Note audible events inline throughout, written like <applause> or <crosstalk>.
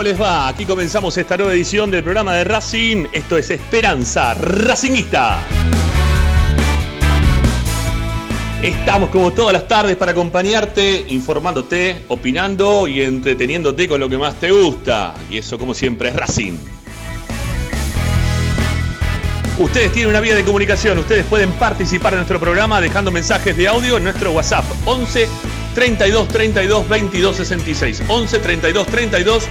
¿Cómo les va? Aquí comenzamos esta nueva edición del programa de Racing. Esto es Esperanza Racingista. Estamos como todas las tardes para acompañarte, informándote, opinando y entreteniéndote con lo que más te gusta. Y eso como siempre es Racing. Ustedes tienen una vía de comunicación, ustedes pueden participar en nuestro programa dejando mensajes de audio en nuestro WhatsApp 11 32 32 22 66. 11 32 32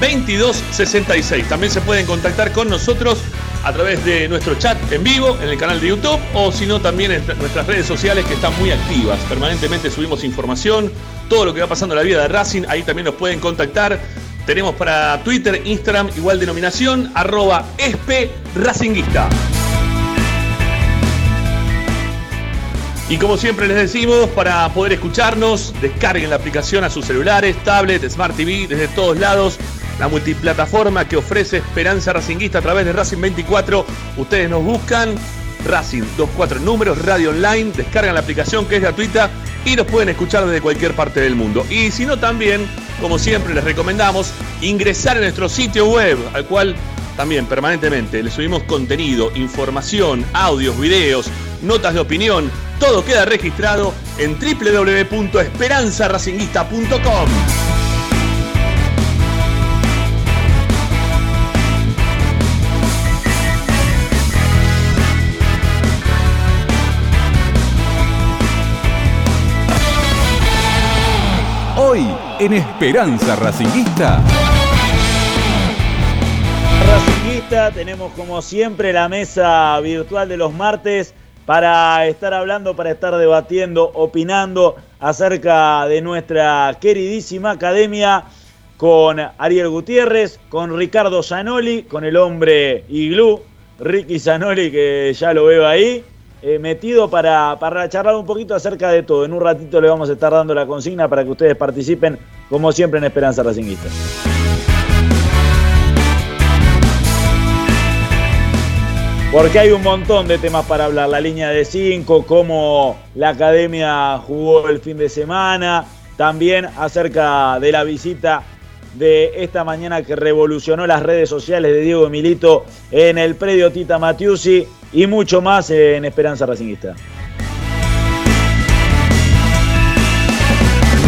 22 66. También se pueden contactar con nosotros a través de nuestro chat en vivo en el canal de YouTube o si no también en nuestras redes sociales que están muy activas. Permanentemente subimos información, todo lo que va pasando en la vida de Racing, ahí también nos pueden contactar. Tenemos para Twitter, Instagram, igual denominación, arroba esp racinguista. Y como siempre les decimos, para poder escucharnos, descarguen la aplicación a sus celulares, tablet, Smart TV, desde todos lados. La multiplataforma que ofrece Esperanza Racinguista a través de Racing 24. Ustedes nos buscan, Racing 24 números, radio online, descargan la aplicación que es gratuita y nos pueden escuchar desde cualquier parte del mundo. Y si no también, como siempre les recomendamos, ingresar a nuestro sitio web, al cual también permanentemente les subimos contenido, información, audios, videos, notas de opinión, todo queda registrado en www.esperanzaracinguista.com. en Esperanza Racinguista. Racinguista, tenemos como siempre la mesa virtual de los martes para estar hablando, para estar debatiendo, opinando acerca de nuestra queridísima academia con Ariel Gutiérrez, con Ricardo Zanoli, con el hombre Iglú, Ricky Zanoli que ya lo veo ahí, eh, metido para, para charlar un poquito acerca de todo. En un ratito le vamos a estar dando la consigna para que ustedes participen, como siempre, en Esperanza Racinguista. Porque hay un montón de temas para hablar. La línea de 5, cómo la academia jugó el fin de semana. También acerca de la visita de esta mañana que revolucionó las redes sociales de Diego Milito en el predio Tita Matiusi y mucho más en Esperanza Racingista.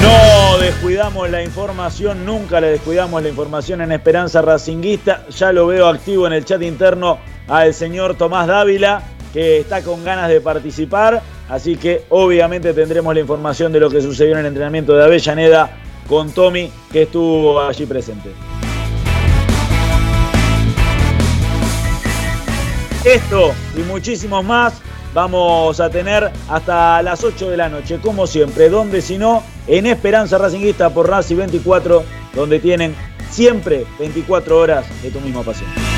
No descuidamos la información, nunca le descuidamos la información en Esperanza Racinguista. Ya lo veo activo en el chat interno al señor Tomás Dávila, que está con ganas de participar. Así que obviamente tendremos la información de lo que sucedió en el entrenamiento de Avellaneda con Tommy, que estuvo allí presente. Esto y muchísimos más vamos a tener hasta las 8 de la noche, como siempre, donde si no, en Esperanza Racinguista por Raci 24, donde tienen siempre 24 horas de tu misma pasión.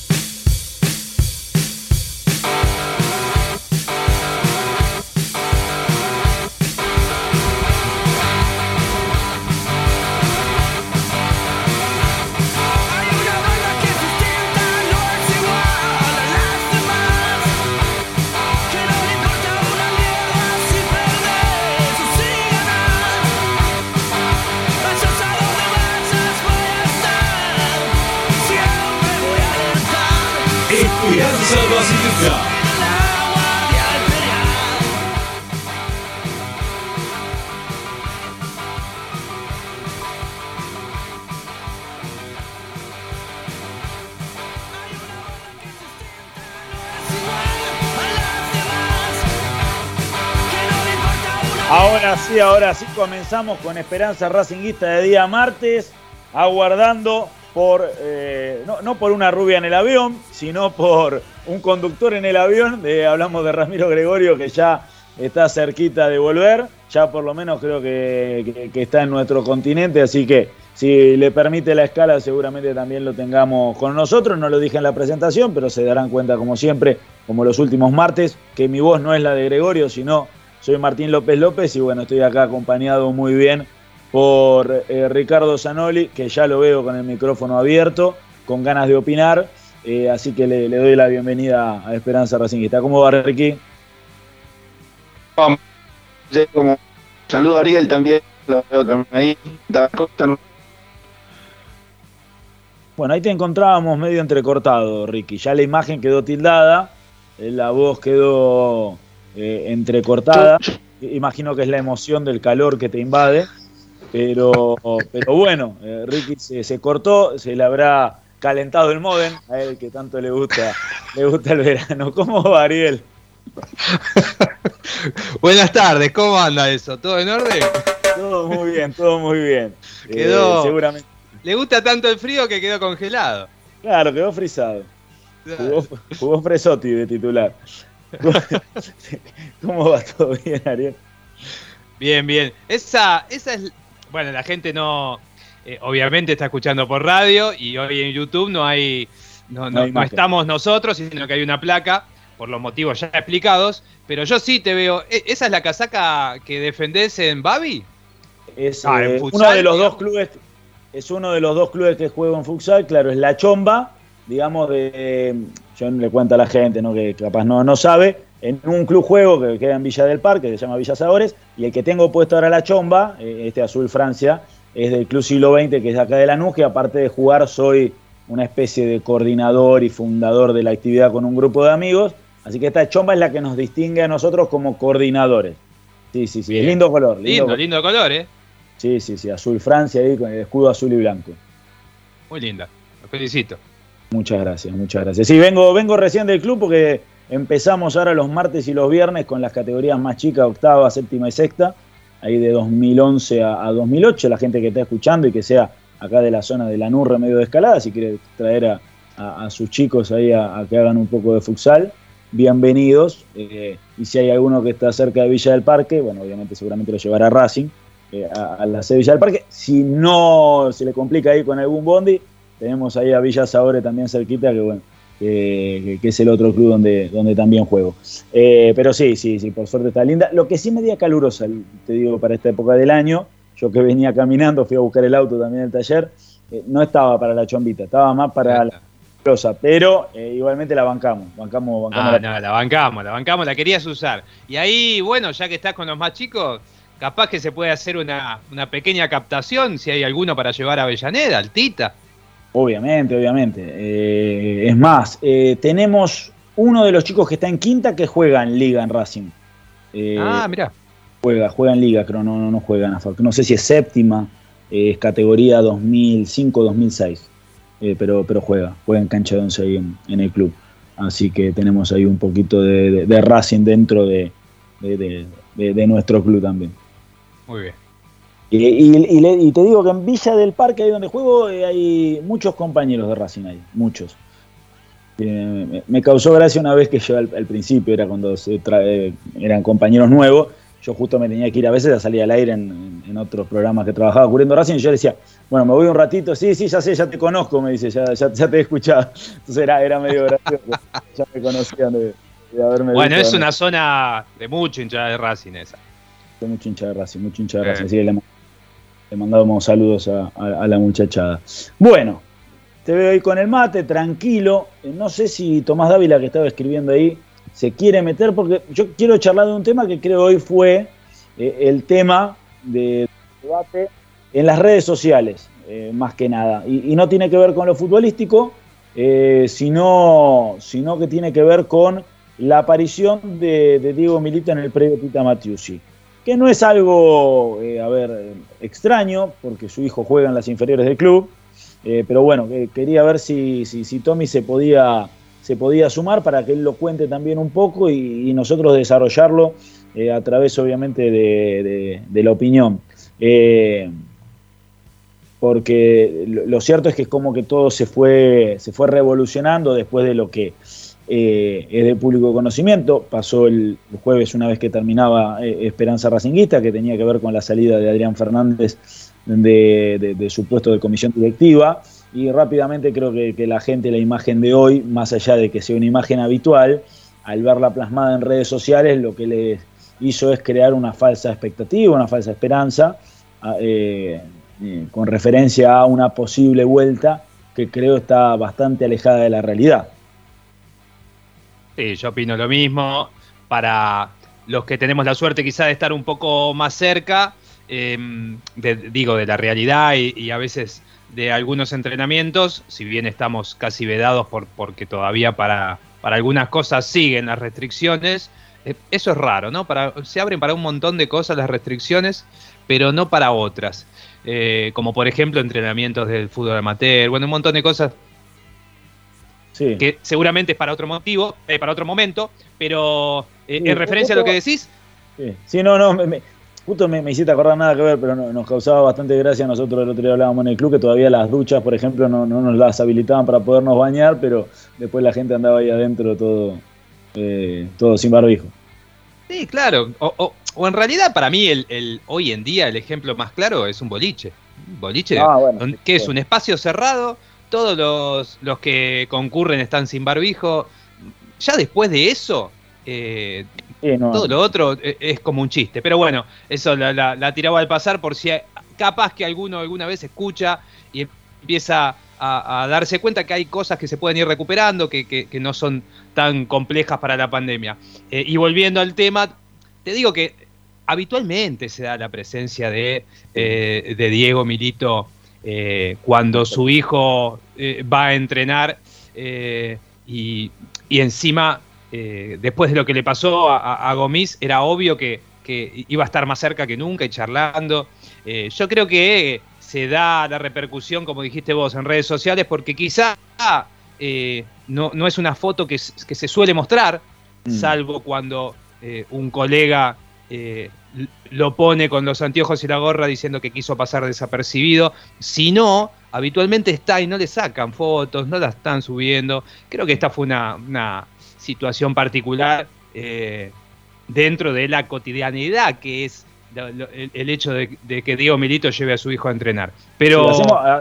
Ahora sí, ahora sí comenzamos con Esperanza Racinguista de día martes, aguardando por, eh, no, por una rubia en el avión, sino por un conductor en el avión. De- hablamos de Ramiro Gregorio, que ya está cerquita de volver, ya por lo menos creo que, está en nuestro continente, así que si le permite la escala seguramente también lo tengamos con nosotros, no lo dije en la presentación, pero se darán cuenta como siempre, como los últimos martes, que mi voz no es la de Gregorio, sino soy Martín López López y bueno, estoy acá acompañado muy bien por eh, Ricardo Zanoli, que ya lo veo con el micrófono abierto, con ganas de opinar, eh, así que le, doy la bienvenida a Esperanza Racinguista. ¿Cómo va Ricky? saludo a Ariel también, lo veo también ahí. Bueno, ahí te encontrábamos medio entrecortado, Ricky. Ya la imagen quedó tildada, eh, la voz quedó entrecortada. Imagino que es la emoción del calor que te invade. Pero, pero bueno, eh, Ricky se, cortó, se le habrá calentado el modem, a él que tanto le gusta, le gusta el verano. ¿Cómo va, Ariel? <laughs> Buenas tardes, ¿cómo anda eso? ¿Todo en orden? Todo muy bien, todo muy bien. <laughs> Quedó. Eh, seguramente. Le gusta tanto el frío que quedó congelado. Claro, quedó frisado. Jugó, jugó Fresotti de titular. <laughs> ¿Cómo va todo bien, Ariel? Bien, bien. Esa, esa es bueno, la gente no, eh, obviamente está escuchando por radio y hoy en YouTube no hay, no, estamos nosotros, sino que hay una placa por los motivos ya explicados, pero yo sí te veo, ¿e, ¿esa es la casaca que defendés en Babi? Es ah, eh, uno de los dos clubes, es uno de los dos clubes que juego en futsal, claro, es la chomba, digamos, de, yo le cuento a la gente, ¿no? que capaz no, no sabe, en un club juego que queda en Villa del Parque, que se llama Villa Sabores, y el que tengo puesto ahora la chomba, eh, este azul Francia, es del Club Siglo XX, que es de acá de Lanús, que aparte de jugar soy una especie de coordinador y fundador de la actividad con un grupo de amigos, así que esta chomba es la que nos distingue a nosotros como coordinadores. Sí, sí, sí, lindo color. Lindo, lindo, color, ¿eh? Sí, sí, sí, azul Francia ahí con el escudo azul y blanco. Muy linda, lo felicito. Muchas gracias, muchas gracias. Sí, vengo, vengo recién del club porque Empezamos ahora los martes y los viernes con las categorías más chicas, octava, séptima y sexta, ahí de 2011 a, 2008. La gente que está escuchando y que sea acá de la zona de la Nurre, medio de escalada, si quiere traer a, sus chicos ahí a, que hagan un poco de futsal, bienvenidos. Eh, y si hay alguno que está cerca de Villa del Parque, bueno, obviamente seguramente lo llevará Racing eh, a, la de Villa del Parque. Si no se le complica ahí con algún bondi, tenemos ahí a Villa Sabore también cerquita, que bueno, que, es el otro club donde, donde también juego. Eh, pero sí, sí, sí, por suerte está linda. Lo que sí me dio calurosa, te digo, para esta época del año, yo que venía caminando, fui a buscar el auto también el taller, eh, no estaba para la chombita, estaba más para la calurosa, pero eh, igualmente la bancamos, bancamos, bancamos ah, la... No, la bancamos, la bancamos, la querías usar. Y ahí, bueno, ya que estás con los más chicos, capaz que se puede hacer una, una pequeña captación, si hay alguno para llevar a Avellaneda, Altita. Obviamente, obviamente. Eh, es más, eh, tenemos uno de los chicos que está en quinta que juega en Liga en Racing. Eh, ah, mira. Juega, juega en Liga, pero no, no, no juega en AFAC. No sé si es séptima, es categoría 2005-2006. pero, pero juega, juega en cancha de once ahí en, el club. Así que tenemos ahí un poquito de, Racing dentro de, de nuestro club también. Muy bien. Y, te digo que en Villa del Parque, ahí donde juego, eh, hay muchos compañeros de Racing ahí, muchos. Eh, me, causó gracia una vez que yo al, principio, era cuando se eran compañeros nuevos, yo justo me tenía que ir a veces a salir al aire en, otros programas que trabajaba cubriendo Racing, y yo decía, bueno, me voy un ratito, sí, sí, ya sé, ya te conozco, me dice, ya, te he escuchado. <laughs> Entonces era, era medio gracioso, <laughs> ya me conocían de, haberme Bueno, es una zona de mucho hincha de Racing esa. Mucho hincha de Racing, mucho hincha de Racing, así que le mandamos saludos a, la muchachada. Bueno, te veo ahí con el mate, tranquilo. Eh, no sé si Tomás Dávila, que estaba escribiendo ahí, se quiere meter, porque yo quiero charlar de un tema que creo hoy fue eh, el tema de debate en las redes sociales, eh, más que nada. Y, no tiene que ver con lo futbolístico, sino, sino que tiene que ver con la aparición de, Diego Milita en el predio Tita Matiusi que no es algo, eh, a ver, extraño, porque su hijo juega en las inferiores del club, eh, pero bueno, quería ver si, si, Tommy se podía, se podía sumar para que él lo cuente también un poco y, nosotros desarrollarlo eh, a través, obviamente, de, la opinión. porque lo, cierto es que es como que todo se fue, se fue revolucionando después de lo que eh, es de público conocimiento. Pasó el, jueves una vez que terminaba eh, Esperanza Racinguista, que tenía que ver con la salida de Adrián Fernández de, su puesto de comisión directiva. Y rápidamente creo que, la gente, la imagen de hoy, más allá de que sea una imagen habitual, al verla plasmada en redes sociales, lo que les hizo es crear una falsa expectativa, una falsa esperanza, eh, con referencia a una posible vuelta que creo está bastante alejada de la realidad. Sí, yo opino lo mismo. Para los que tenemos la suerte quizá de estar un poco más cerca, em, digo, de la realidad y, a veces de algunos entrenamientos, si bien estamos casi vedados por, porque todavía para, para algunas cosas siguen las restricciones, eh, eso es raro, ¿no? Para, se abren para un montón de cosas las restricciones, pero no para otras. Eh, como por ejemplo entrenamientos del fútbol amateur, bueno, un montón de cosas que seguramente es para otro motivo, eh, para otro momento, pero eh, en referencia a lo que decís. Sí, no, no, justo me, hiciste acordar nada que ver, pero nos causaba bastante gracia. Nosotros el otro día hablábamos en el club que todavía las duchas, por ejemplo, no, nos las habilitaban para podernos bañar, pero después la gente andaba ahí adentro todo, eh, todo sin barbijo. Sí, claro. O, en realidad, para mí, el, hoy en día, el ejemplo más claro es un boliche. Un boliche, ah, que es un espacio cerrado todos los, los que concurren están sin barbijo. Ya después de eso, eh, todo lo otro eh, es como un chiste. Pero bueno, eso la, tiraba al pasar por si capaz que alguno alguna vez escucha y empieza a, darse cuenta que hay cosas que se pueden ir recuperando, que, no son tan complejas para la pandemia. Eh, y volviendo al tema, te digo que habitualmente se da la presencia de, de Diego Milito eh, cuando su hijo eh, va a entrenar eh, y, encima, después de lo que le pasó a, Gomis, era obvio que, iba a estar más cerca que nunca y charlando. yo creo que se da la repercusión, como dijiste vos, en redes sociales, porque quizá no, no, es una foto que, se suele mostrar, mm. salvo cuando un colega lo pone con los anteojos y la gorra diciendo que quiso pasar desapercibido. Si no, habitualmente está y no le sacan fotos, no la están subiendo. Creo que esta fue una, situación particular eh, dentro de la cotidianidad que es el, hecho de, que Diego Milito lleve a su hijo a entrenar. Pero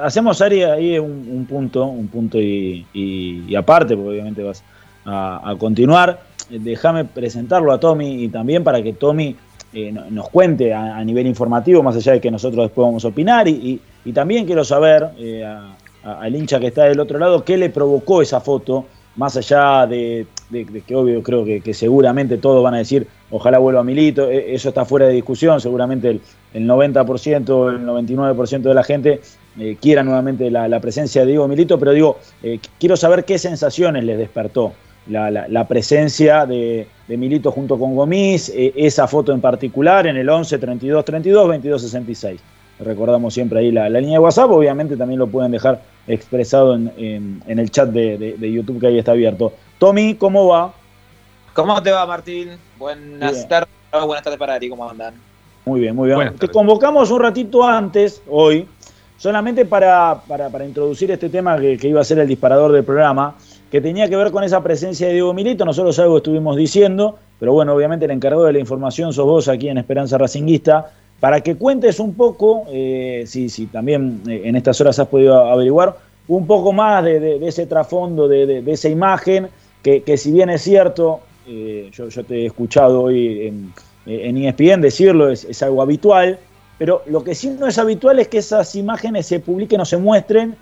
hacemos, ahí un, punto, un punto y, aparte, porque obviamente vas a continuar. Déjame presentarlo a Tommy y también para que Tommy eh, nos cuente a, nivel informativo, más allá de que nosotros después vamos a opinar. Y, también quiero saber eh, al hincha que está del otro lado qué le provocó esa foto, más allá de, que obvio creo que, seguramente todos van a decir, ojalá vuelva a Milito, e, eso está fuera de discusión, seguramente el, 90%, el 99% de la gente eh, quiera nuevamente la, presencia de Diego Milito, pero digo, quiero saber qué sensaciones les despertó la, presencia de, Milito junto con Gomis, eh, esa foto en particular en el 11 32 32 22 66. Recordamos siempre ahí la, línea de WhatsApp, obviamente también lo pueden dejar expresado en, el chat de, YouTube que ahí está abierto. Tommy, ¿cómo va? ¿Cómo te va, Martín? Buenas tardes, buenas tardes para ti, ¿cómo andan? Muy bien, muy bien. Te convocamos un ratito antes, hoy, solamente para, para, introducir este tema que, que iba a ser el disparador del programa que tenía que ver con esa presencia de Diego Milito. Nosotros algo estuvimos diciendo, pero bueno, obviamente el encargado de la información sos vos aquí en Esperanza Racinguista, para que cuentes un poco, eh, si, también eh, en estas horas has podido averiguar, un poco más de, ese trasfondo, de, esa imagen, que, si bien es cierto, eh, yo, te he escuchado hoy en, en ESPN decirlo, es, es algo habitual, pero lo que sí no es habitual es que esas imágenes se publiquen o se muestren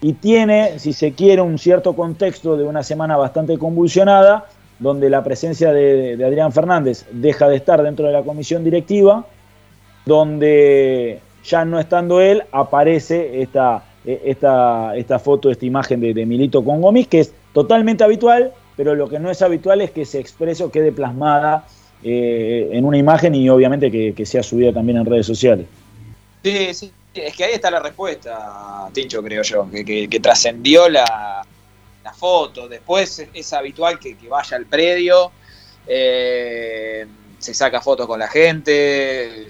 y tiene, si se quiere, un cierto contexto de una semana bastante convulsionada, donde la presencia de, Adrián Fernández deja de estar dentro de la comisión directiva, donde ya no estando él, aparece esta, esta, esta foto, esta imagen de, Milito con Gomis, que es totalmente habitual, pero lo que no es habitual es que se exprese o quede plasmada eh, en una imagen y obviamente que, que sea subida también en redes sociales. Sí, sí, es que ahí está la respuesta, Tincho, creo yo, que, trascendió la, foto. Después es, habitual que, vaya al predio, eh, se saca fotos con la gente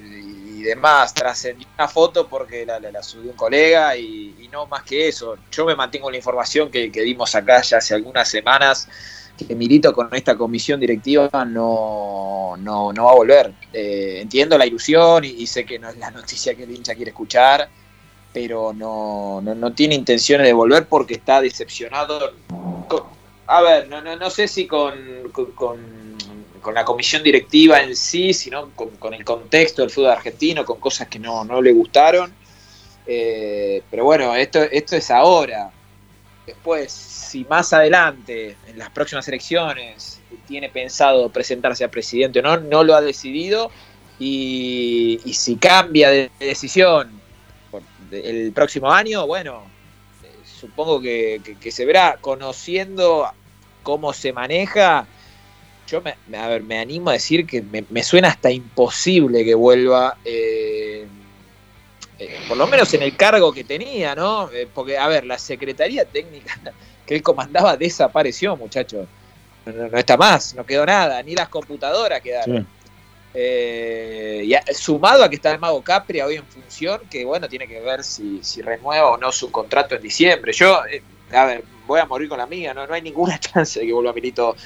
y demás. Trascendió una foto porque la, subió un colega y, no más que eso. Yo me mantengo la información que, dimos acá ya hace algunas semanas que Milito con esta comisión directiva no, no, va a volver. Eh, entiendo la ilusión y, sé que no es la noticia que el hincha quiere escuchar, pero no, no, tiene intenciones de volver porque está decepcionado. a ver, no, no, sé si con, con, la comisión directiva en sí, sino con, el contexto del fútbol argentino, con cosas que no, le gustaron. Eh, pero bueno, esto, esto es ahora. Después, si más adelante, en las próximas elecciones, tiene pensado presentarse a presidente o no, no lo ha decidido. Y, si cambia de decisión el próximo año, bueno, supongo que, se verá. Conociendo cómo se maneja, yo me, a ver, me animo a decir que me, suena hasta imposible que vuelva. Eh, eh, por lo menos en el cargo que tenía, ¿no? Eh, porque, a ver, la Secretaría Técnica <laughs> que él comandaba desapareció, muchachos. No, está más, no quedó nada, ni las computadoras quedaron. Eh, y sumado a que está el Mago Capri hoy en función, que bueno, tiene que ver si, renueva o no su contrato en diciembre. Yo, a ver, voy a morir con la mía, no, no hay ninguna <laughs> chance de que vuelva Milito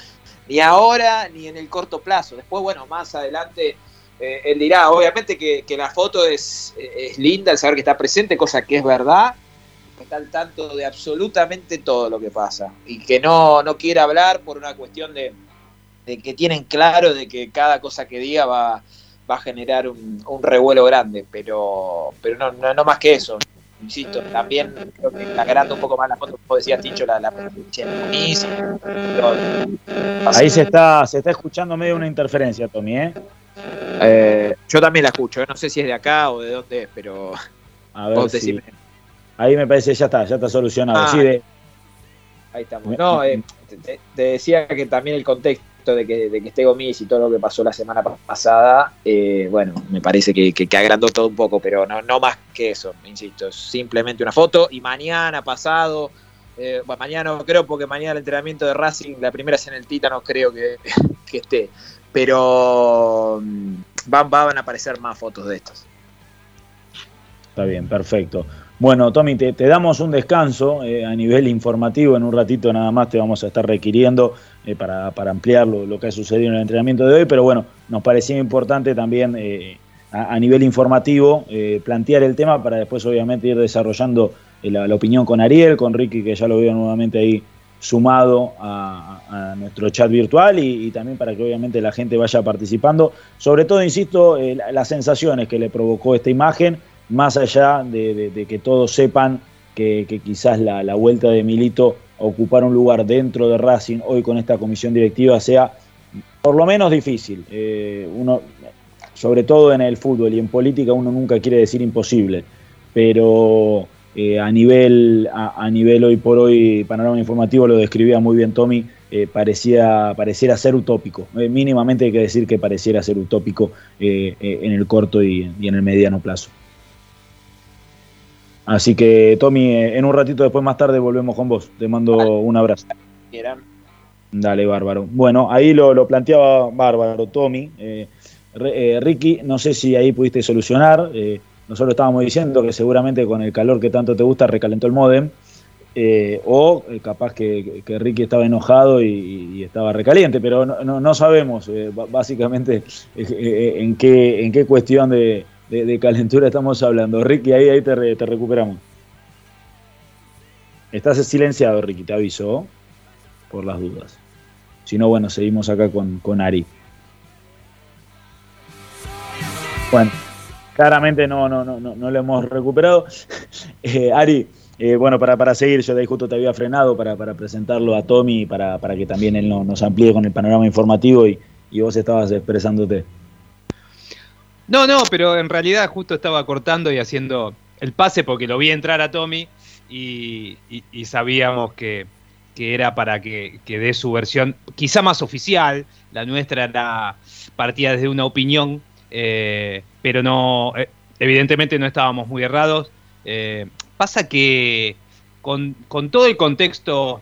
ni ahora ni en el corto plazo. Después, bueno, más adelante eh, él dirá, obviamente que, la foto es, es, linda, el saber que está presente, cosa que es verdad, que está al tanto de absolutamente todo lo que pasa y que no, no quiere hablar por una cuestión de, que tienen claro de que cada cosa que diga va, va a generar un, revuelo grande, pero, pero no, no, más que eso. Insisto, también creo que agranda un poco más la foto, como decía Ticho, la, la Ahí se está, se está escuchando medio una interferencia, Tommy, ¿eh? Eh, yo también la escucho, ¿eh? no sé si es de acá o de dónde es, pero. A ver si... Ahí me parece ya está, ya está solucionado. Ah, ahí estamos. No, eh, te, decía que también el contexto de que, de que esté Gomis y todo lo que pasó la semana pasada, bueno, me parece que, que, agrandó todo un poco, pero no, no más que eso, insisto, simplemente una foto. Y mañana pasado, bueno, mañana no creo, porque mañana el entrenamiento de Racing, la primera es en el Tita, no creo que, <laughs> que esté pero mm, van, van a aparecer más fotos de estas. Está bien, perfecto. Bueno, Tommy, te, damos un descanso eh, a nivel informativo. En un ratito nada más te vamos a estar requiriendo eh, para, ampliar lo, que ha sucedido en el entrenamiento de hoy. Pero bueno, nos parecía importante también eh, a, nivel informativo plantear el tema para después, obviamente, ir desarrollando la, la, opinión con Ariel, con Ricky, que ya lo veo nuevamente ahí sumado a, nuestro chat virtual y, también para que obviamente la gente vaya participando. Sobre todo, insisto, eh, las sensaciones que le provocó esta imagen, más allá de, que todos sepan que, quizás la, vuelta de Milito a ocupar un lugar dentro de Racing hoy con esta comisión directiva sea por lo menos difícil. Eh, uno, sobre todo en el fútbol y en política, uno nunca quiere decir imposible, pero eh, a, nivel, a, nivel hoy por hoy, panorama informativo lo describía muy bien Tommy, eh, parecía, pareciera ser utópico. Eh, mínimamente hay que decir que pareciera ser utópico en el corto y, en el mediano plazo. Así que Tommy, en un ratito después más tarde volvemos con vos. Te mando un abrazo. Dale, bárbaro. Bueno, ahí lo, lo planteaba bárbaro Tommy. Ricky, no sé si ahí pudiste solucionar. Nosotros estábamos diciendo que seguramente con el calor que tanto te gusta recalentó el modem. Eh, o eh, capaz que, Ricky estaba enojado y, estaba recaliente, pero no, sabemos eh, básicamente <laughs> en, qué, en qué cuestión de, calentura estamos hablando. Ricky, ahí, ahí te, recuperamos. Estás silenciado, Ricky, te aviso, por las dudas. Si no, bueno, seguimos acá con, con Ari. Bueno claramente no, no, no, no, lo hemos recuperado. <laughs> Eh, Ari, eh, bueno, para, para seguir, yo de ahí justo te había frenado para, presentarlo a Tommy, para, para que también él nos amplíe con el panorama informativo y, vos estabas expresándote. No, no, pero en realidad justo estaba cortando y haciendo el pase porque lo vi entrar a Tommy y, sabíamos que, era para que, que dé su versión quizá más oficial. La nuestra era partida desde una opinión eh, pero no, eh, evidentemente no estábamos muy errados. Eh, pasa que con, todo el contexto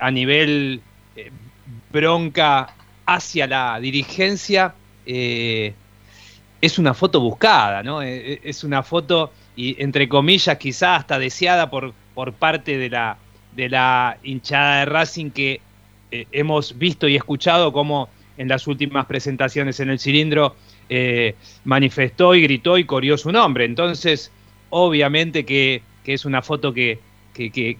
a nivel bronca hacia la dirigencia, es una foto buscada, ¿no? es una foto, y entre comillas, quizás hasta deseada por, por parte de la, de la hinchada de Racing que hemos visto y escuchado cómo en las últimas presentaciones en el cilindro eh, manifestó y gritó y corrió su nombre. Entonces, obviamente que, es una foto que,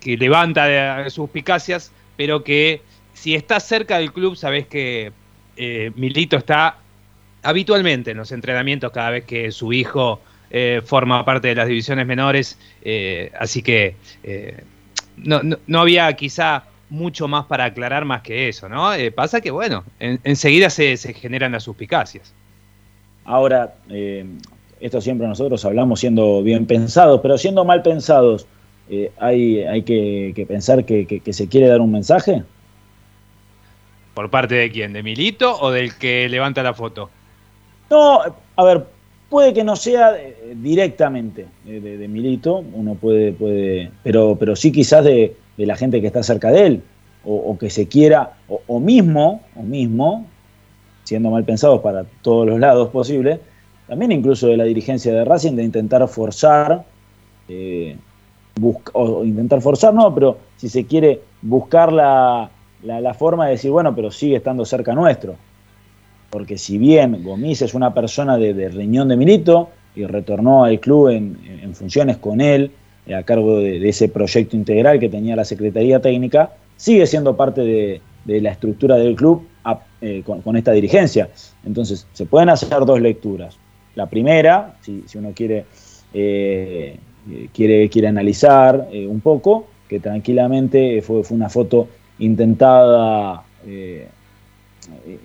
levanta suspicacias, pero que si estás cerca del club, sabes que eh, Milito está habitualmente en los entrenamientos cada vez que su hijo eh, forma parte de las divisiones menores, así que no, había quizá mucho más para aclarar más que eso, ¿no? pasa que, bueno, enseguida se, se generan las suspicacias. Ahora, eh, esto siempre nosotros hablamos siendo bien pensados, pero siendo mal pensados, eh, hay, hay que, pensar que, se quiere dar un mensaje. ¿Por parte de quién? ¿De Milito o del que levanta la foto? No, a ver, puede que no sea eh, directamente de, Milito, uno puede, puede, pero, pero sí quizás de, la gente que está cerca de él, o, que se quiera, o, o mismo, o mismo, siendo mal pensados para todos los lados posibles, también incluso de la dirigencia de Racing de intentar forzar, eh, o intentar forzar no, pero si se quiere buscar la, forma de decir, bueno, pero sigue estando cerca nuestro. Porque si bien Gomis es una persona de, riñón de Milito y retornó al club en, funciones con él, eh, a cargo de, ese proyecto integral que tenía la Secretaría Técnica, sigue siendo parte de, de la estructura del club eh, con, esta dirigencia. Entonces, se pueden hacer dos lecturas. La primera, si, uno quiere, eh, quiere, quiere analizar eh, un poco, que tranquilamente fue, fue una foto intentada,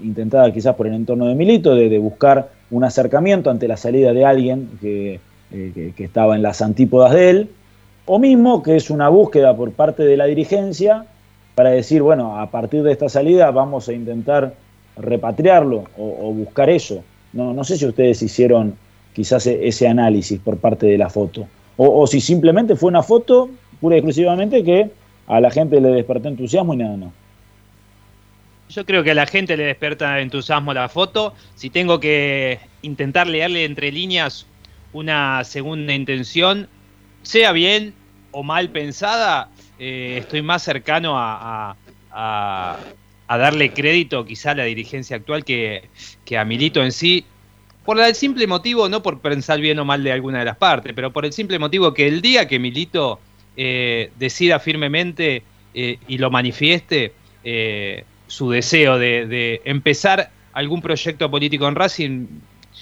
intentada quizás por el entorno de Milito, de, buscar un acercamiento ante la salida de alguien que, que estaba en las antípodas de él, o mismo que es una búsqueda por parte de la dirigencia para decir, bueno, a partir de esta salida vamos a intentar repatriarlo o, buscar eso. No, no sé si ustedes hicieron quizás e, ese análisis por parte de la foto. O, si simplemente fue una foto pura y exclusivamente que a la gente le despertó entusiasmo y nada, no. Yo creo que a la gente le despierta entusiasmo la foto. Si tengo que intentar leerle entre líneas una segunda intención, sea bien o mal pensada, eh, estoy más cercano a, darle crédito quizá a la dirigencia actual que, a Milito en sí, por el simple motivo, no por pensar bien o mal de alguna de las partes, pero por el simple motivo que el día que Milito eh, decida firmemente eh, y lo manifieste su deseo de, empezar algún proyecto político en Racing,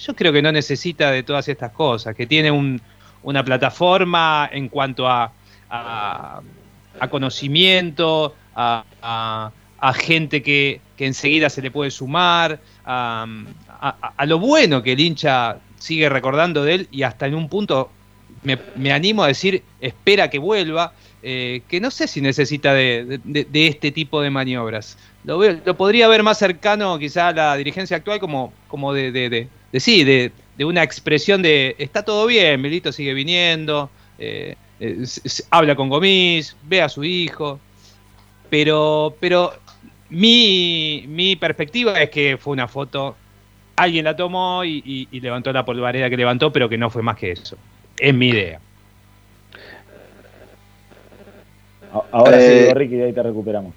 yo creo que no necesita de todas estas cosas, que tiene una plataforma en cuanto a, a, conocimiento, a a gente que, enseguida se le puede sumar, a, lo bueno que el hincha sigue recordando de él y hasta en un punto me, animo a decir, espera que vuelva, eh, que no sé si necesita de, este tipo de maniobras. Lo, lo, podría ver más cercano quizá a la dirigencia actual como, como de, de, sí, de, una expresión de está todo bien, Milito sigue viniendo, eh, eh, habla con Gomis, ve a su hijo, pero, pero mi, perspectiva es que fue una foto, alguien la tomó y, levantó la polvareda que levantó, pero que no fue más que eso. Es mi idea. Ahora sí, eh, Ricky, y ahí te recuperamos.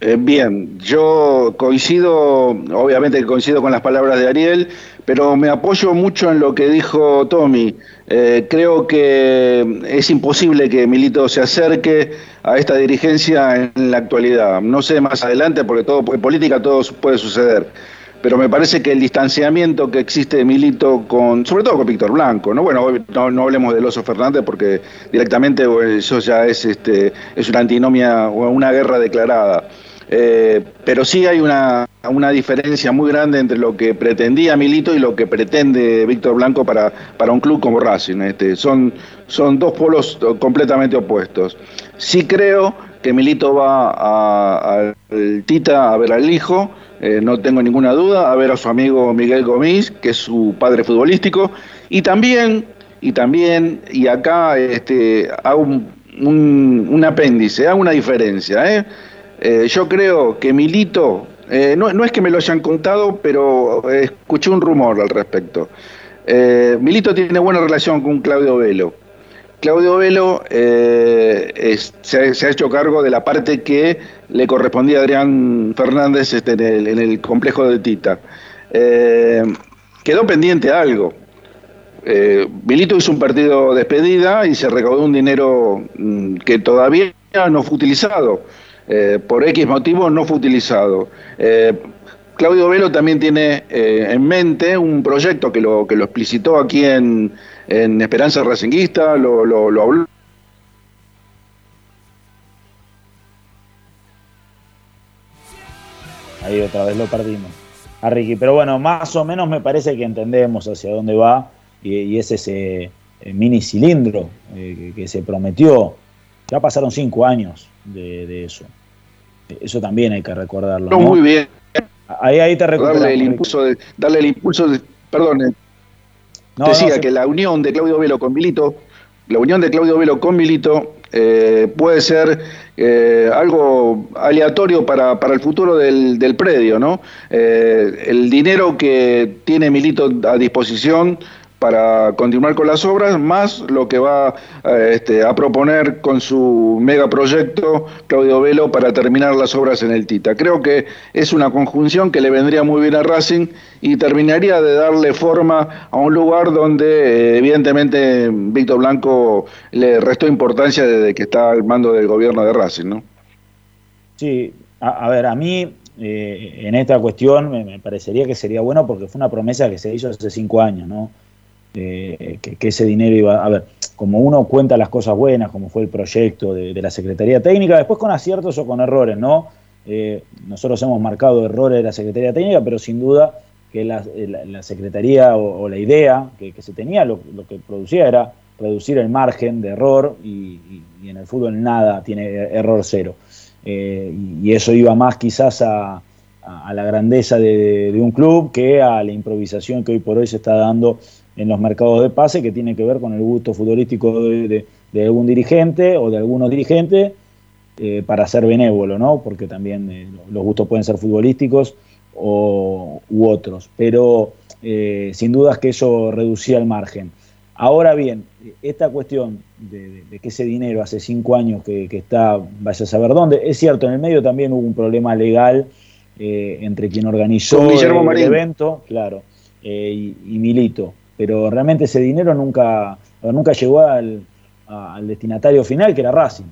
Eh, bien, yo coincido, obviamente coincido con las palabras de Ariel, pero me apoyo mucho en lo que dijo Tommy. Eh, creo que es imposible que Milito se acerque a esta dirigencia en la actualidad. No sé más adelante, porque todo en política todo puede suceder. Pero me parece que el distanciamiento que existe de Milito con, sobre todo con Víctor Blanco, no bueno, no, no hablemos de Oso Fernández porque directamente eso ya es este es una antinomia o una guerra declarada. Eh, pero sí hay una, diferencia muy grande entre lo que pretendía Milito y lo que pretende Víctor Blanco para, para un club como Racing. Este, son, son dos polos completamente opuestos. Sí creo que Milito va al Tita a ver al hijo, eh, no tengo ninguna duda, a ver a su amigo Miguel Gomis, que es su padre futbolístico, y también, y también, y acá este, hago un, un, un apéndice, hago una diferencia, ¿eh? Eh, yo creo que Milito, eh, no, es que me lo hayan contado, pero escuché un rumor al respecto. Eh, Milito tiene buena relación con Claudio Velo. Claudio Velo eh, se, ha, hecho cargo de la parte que le correspondía a Adrián Fernández este, en, el, complejo de Tita. Eh, quedó pendiente algo. Eh, Milito hizo un partido de despedida y se recaudó un dinero mm, que todavía no fue utilizado. Por X motivo no fue utilizado. Claudio Velo también tiene en mente un proyecto que lo, que lo explicitó aquí en, Esperanza Racinguista, lo, lo, habló. Ahí otra vez lo perdimos a Ricky. Pero bueno, más o menos me parece que entendemos hacia dónde va y, es ese eh, mini cilindro eh, que, se prometió. Ya pasaron cinco años de, eso. Eso también hay que recordarlo. ¿no? Muy bien. Ahí, ahí te recuerdo. Darle el impulso, de, darle el impulso de, perdón, eh, Decía que la unión de Claudio Velo con Milito, la unión de Claudio Velo con Milito eh, puede ser eh, algo aleatorio para, el futuro del, predio, ¿no? Eh, el dinero que tiene Milito a disposición para continuar con las obras, más lo que va eh, este, a proponer con su megaproyecto Claudio Velo para terminar las obras en el Tita. Creo que es una conjunción que le vendría muy bien a Racing y terminaría de darle forma a un lugar donde eh, evidentemente Víctor Blanco le restó importancia desde que está al mando del gobierno de Racing, ¿no? Sí, a, ver, a mí eh, en esta cuestión me, me parecería que sería bueno porque fue una promesa que se hizo hace cinco años, ¿no? Que, ese dinero iba. A ver, como uno cuenta las cosas buenas, como fue el proyecto de, la Secretaría Técnica, después con aciertos o con errores, ¿no? Eh, nosotros hemos marcado errores de la Secretaría Técnica, pero sin duda que la, Secretaría o, la idea que, se tenía, lo, que producía era reducir el margen de error y, en el fútbol nada tiene error cero. Eh, y, eso iba más quizás a, la grandeza de, un club que a la improvisación que hoy por hoy se está dando en los mercados de pase que tiene que ver con el gusto futbolístico de, algún dirigente o de algunos dirigentes eh, para ser benévolo, ¿no? Porque también eh, los gustos pueden ser futbolísticos o, u otros, pero eh, sin dudas que eso reducía el margen. Ahora bien, esta cuestión de, que ese dinero hace cinco años que, está, vaya a saber dónde, es cierto, en el medio también hubo un problema legal entre quien organizó el, evento, claro, y Milito pero realmente ese dinero nunca, nunca llegó al, destinatario final, que era Racing.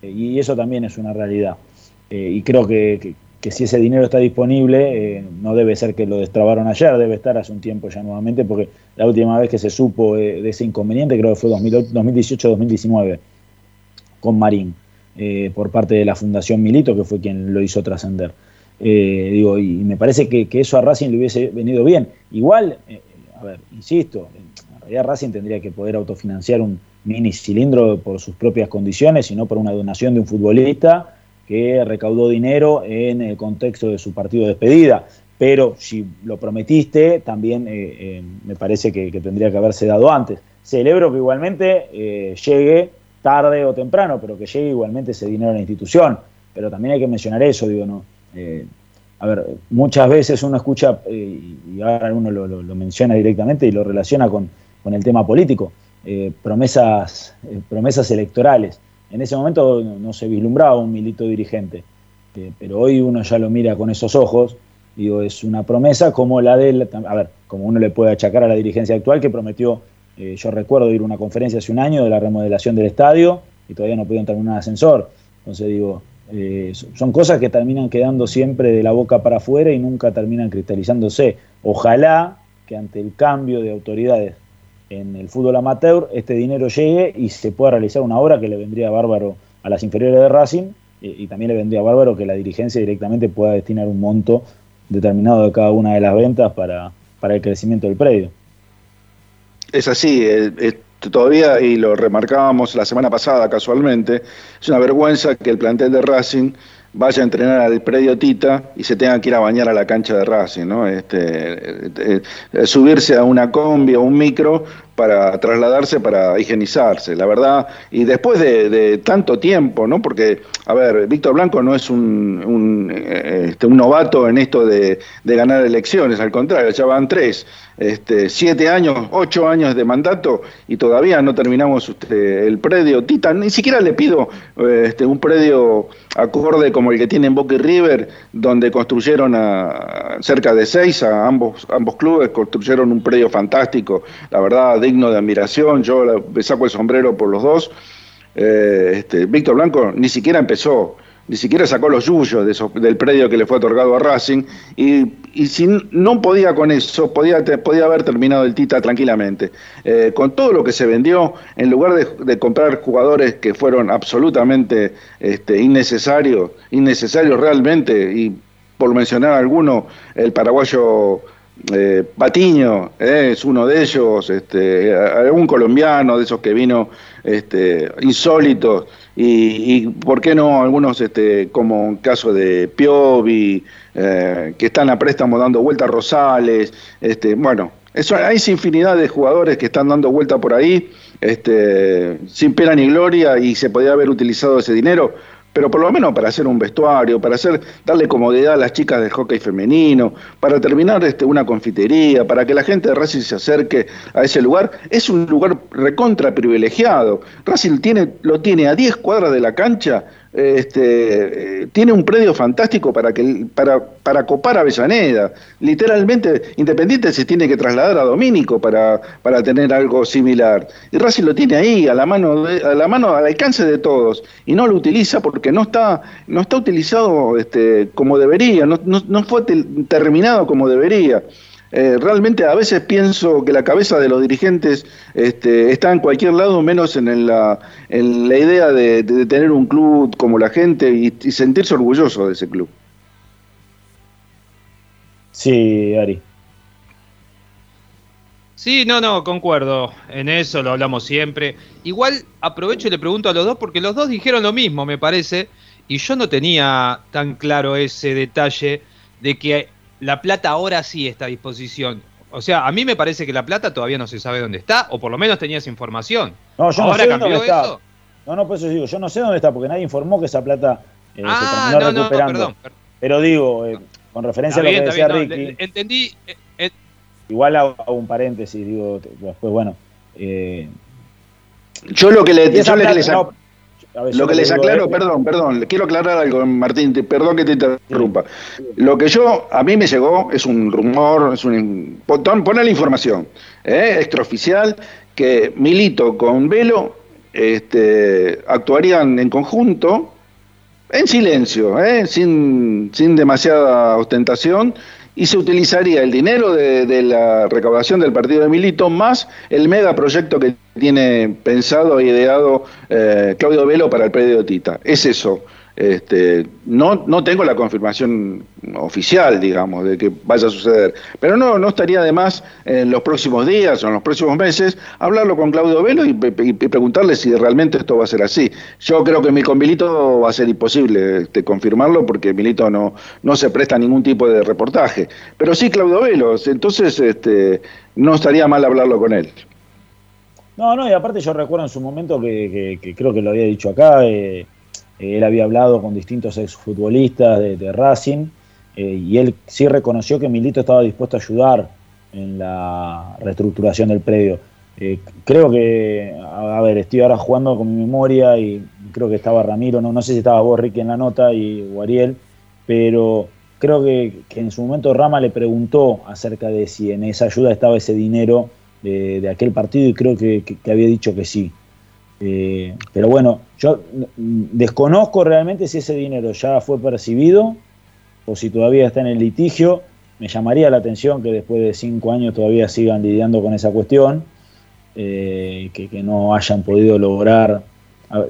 Eh, y eso también es una realidad. Eh, y creo que, si ese dinero está disponible, eh, no debe ser que lo destrabaron ayer, debe estar hace un tiempo ya nuevamente, porque la última vez que se supo de ese inconveniente creo que fue 2018-2019 con Marín, por parte de la Fundación Milito, que fue quien lo hizo trascender. digo, y me parece que, que, eso a Racing le hubiese venido bien. Igual, a ver, insisto, en realidad Racing tendría que poder autofinanciar un mini cilindro por sus propias condiciones y no por una donación de un futbolista que recaudó dinero en el contexto de su partido de despedida. Pero si lo prometiste, también eh, eh, me parece que, tendría que haberse dado antes. Celebro que igualmente eh, llegue tarde o temprano, pero que llegue igualmente ese dinero a la institución. Pero también hay que mencionar eso, digo, ¿no? A ver, muchas veces uno escucha, eh, y ahora uno lo, menciona directamente y lo relaciona con, el tema político, eh, promesas, eh, promesas electorales. En ese momento no, se vislumbraba un milito dirigente, pero hoy uno ya lo mira con esos ojos, digo, es una promesa como la de, a ver, como uno le puede achacar a la dirigencia actual que prometió, yo recuerdo ir a una conferencia hace un año de la remodelación del estadio y todavía no entrar en un ascensor. Entonces digo, eh, son cosas que terminan quedando siempre de la boca para afuera y nunca terminan cristalizándose. Ojalá que ante el cambio de autoridades en el fútbol amateur este dinero llegue y se pueda realizar una obra que le vendría bárbaro a las inferiores de Racing y, también le vendría bárbaro que la dirigencia directamente pueda destinar un monto determinado de cada una de las ventas para, para el crecimiento del predio. Es así, todavía, y lo remarcábamos la semana pasada casualmente, es una vergüenza que el plantel de Racing vaya a entrenar al predio Tita y se tenga que ir a bañar a la cancha de Racing, ¿no? Este, eh, eh, subirse a una combi o un micro para trasladarse, para higienizarse, la verdad. Y después de, tanto tiempo, ¿no? Porque, a ver, Víctor Blanco no es un, un, eh, este, un novato en esto de, de, ganar elecciones, al contrario, ya van tres este, siete años, ocho años de mandato y todavía no terminamos este, el predio. Tita, ni siquiera le pido este, un predio acorde como el que tiene en Boca y River, donde construyeron a, cerca de seis, a ambos, ambos clubes construyeron un predio fantástico, la verdad, digno de admiración. Yo le saco el sombrero por los dos. Eh, este, Víctor Blanco ni siquiera empezó ni siquiera sacó los yuyos de del predio que le fue otorgado a Racing, y, si no podía con eso, podía, podía haber terminado el Tita tranquilamente. Eh, con todo lo que se vendió, en lugar de, comprar jugadores que fueron absolutamente este, innecesarios, innecesarios realmente, y por mencionar alguno, el paraguayo eh, Patiño eh, es uno de ellos, este, algún colombiano de esos que vino este, insólitos, y, por qué no algunos, este, como en caso de Piovi, eh, que están a préstamo dando vueltas Rosales, este, bueno, eso, hay infinidad de jugadores que están dando vuelta por ahí, este, sin pena ni gloria, y se podía haber utilizado ese dinero pero por lo menos para hacer un vestuario, para hacer, darle comodidad a las chicas del hockey femenino, para terminar este, una confitería, para que la gente de Racing se acerque a ese lugar. Es un lugar recontra privilegiado. Racing tiene, lo tiene a 10 cuadras de la cancha este, tiene un predio fantástico para, que, para, para copar Avellaneda. Literalmente, Independiente se tiene que trasladar a Domínico para, para tener algo similar. Y Racing lo tiene ahí, a la mano, a la mano, al alcance de todos, y no lo utiliza porque no está, no está utilizado este, como debería, no, no, no fue terminado como debería. Eh, realmente a veces pienso que la cabeza de los dirigentes este, está en cualquier lado menos en la, en la idea de, tener un club como la gente y, sentirse orgulloso de ese club. Sí, Ari. Sí, no, no, concuerdo. En eso lo hablamos siempre. Igual aprovecho y le pregunto a los dos porque los dos dijeron lo mismo, me parece, y yo no tenía tan claro ese detalle de que la plata ahora sí está a disposición. O sea, a mí me parece que la plata todavía no se sabe dónde está, o por lo menos tenía esa información. No, yo no sé dónde está. No, no, por eso digo, yo no sé dónde está, porque nadie informó que esa plata eh, se ah, terminó no, recuperando. No, perdón, Pero digo, eh, con referencia a lo que decía Ricky. entendí. Eh, igual hago, un paréntesis, digo, después, bueno. yo lo que le, yo le, lo que les aclaro, perdón, perdón, quiero aclarar algo, Martín, perdón que te interrumpa. Lo que yo, a mí me llegó, es un rumor, es un... Poner la información, ¿eh? extraoficial, que Milito con Velo este, actuarían en conjunto, en silencio, ¿eh? sin, sin demasiada ostentación, y se utilizaría el dinero de, la recaudación del partido de Milito más el megaproyecto que tiene pensado e ideado eh, Claudio Velo para el predio de Tita. Es eso. Este, no, no tengo la confirmación oficial, digamos, de que vaya a suceder, pero no, no estaría de más en los próximos días o en los próximos meses hablarlo con Claudio Velo y, preguntarle si realmente esto va a ser así. Yo creo que mi con Milito va a ser imposible este, confirmarlo porque Milito no, no se presta a ningún tipo de reportaje, pero sí Claudio Velo, entonces este, no estaría mal hablarlo con él. No, no, y aparte yo recuerdo en su momento que, creo que lo había dicho acá. Eh, él había hablado con distintos exfutbolistas de, de Racing eh, y él sí reconoció que Milito estaba dispuesto a ayudar en la reestructuración del predio. Eh, creo que, a, ver, estoy ahora jugando con mi memoria y creo que estaba Ramiro, no, sé si estaba vos, Ricky, en la nota y o Ariel, pero creo que, en su momento Rama le preguntó acerca de si en esa ayuda estaba ese dinero de, aquel partido y creo que había dicho que sí. Eh, pero bueno, yo desconozco realmente si ese dinero ya fue percibido o si todavía está en el litigio. Me llamaría la atención que después de cinco años todavía sigan lidiando con esa cuestión, eh, que, no hayan podido lograr,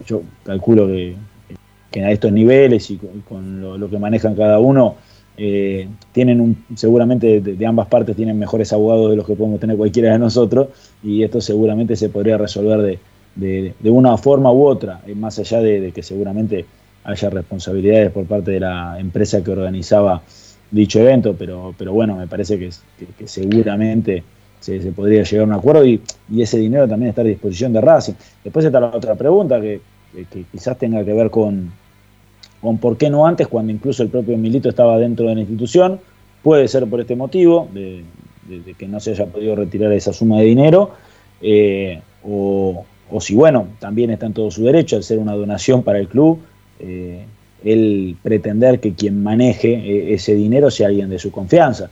yo calculo que, a estos niveles y con, lo, que manejan cada uno, eh, tienen un, seguramente de, ambas partes tienen mejores abogados de los que podemos tener cualquiera de nosotros y esto seguramente se podría resolver de, de, una forma u otra, eh, más allá de, que seguramente haya responsabilidades por parte de la empresa que organizaba dicho evento, pero, pero bueno, me parece que, seguramente se, podría llegar a un acuerdo y, ese dinero también está a disposición de Racing. Después está la otra pregunta que, quizás tenga que ver con, con por qué no antes, cuando incluso el propio Milito estaba dentro de la institución. Puede ser por este motivo, de, que no se haya podido retirar esa suma de dinero, eh, o, si bueno, también está en todo su derecho al ser una donación para el club, eh, el pretender que quien maneje eh, ese dinero sea alguien de su confianza.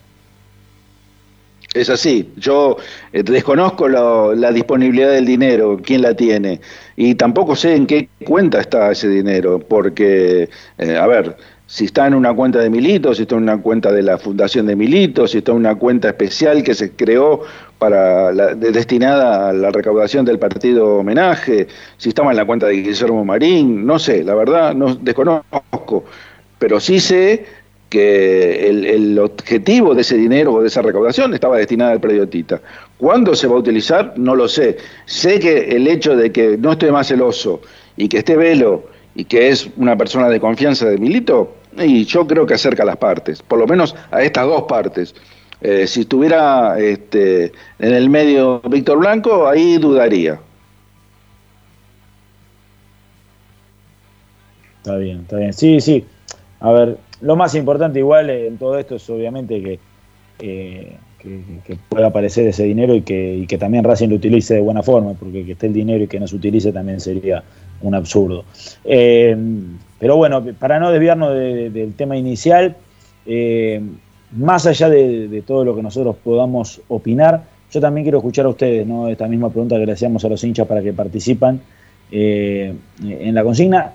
Es así, yo eh, desconozco la disponibilidad del dinero, quién la tiene, y tampoco sé en qué cuenta está ese dinero, porque, a ver, si está en una cuenta de Milito, si está en una cuenta de la Fundación de Milito, si está en una cuenta especial que se creó para destinada a la recaudación del partido homenaje, si estaba en la cuenta de Guillermo Marín, no sé, la verdad no desconozco, pero sí sé que el, objetivo de ese dinero o de esa recaudación estaba destinada al predio Tita. ¿Cuándo se va a utilizar? No lo sé. Sé que el hecho de que no esté más celoso y que esté Velo y que es una persona de confianza de Milito, y yo creo que acerca las partes, por lo menos a estas dos partes. Eh, si estuviera este, en el medio Víctor Blanco, ahí dudaría. Está bien, está bien. Sí, sí. A ver, lo más importante igual en todo esto es obviamente que, que, pueda aparecer ese dinero y que, que, también Racing lo utilice de buena forma, porque que esté el dinero y que no se utilice también sería un absurdo. Eh, pero bueno, para no desviarnos del tema inicial, eh, más allá de, todo lo que nosotros podamos opinar, yo también quiero escuchar a ustedes, ¿no? Esta misma pregunta que le hacíamos a los hinchas para que participan eh, en la consigna.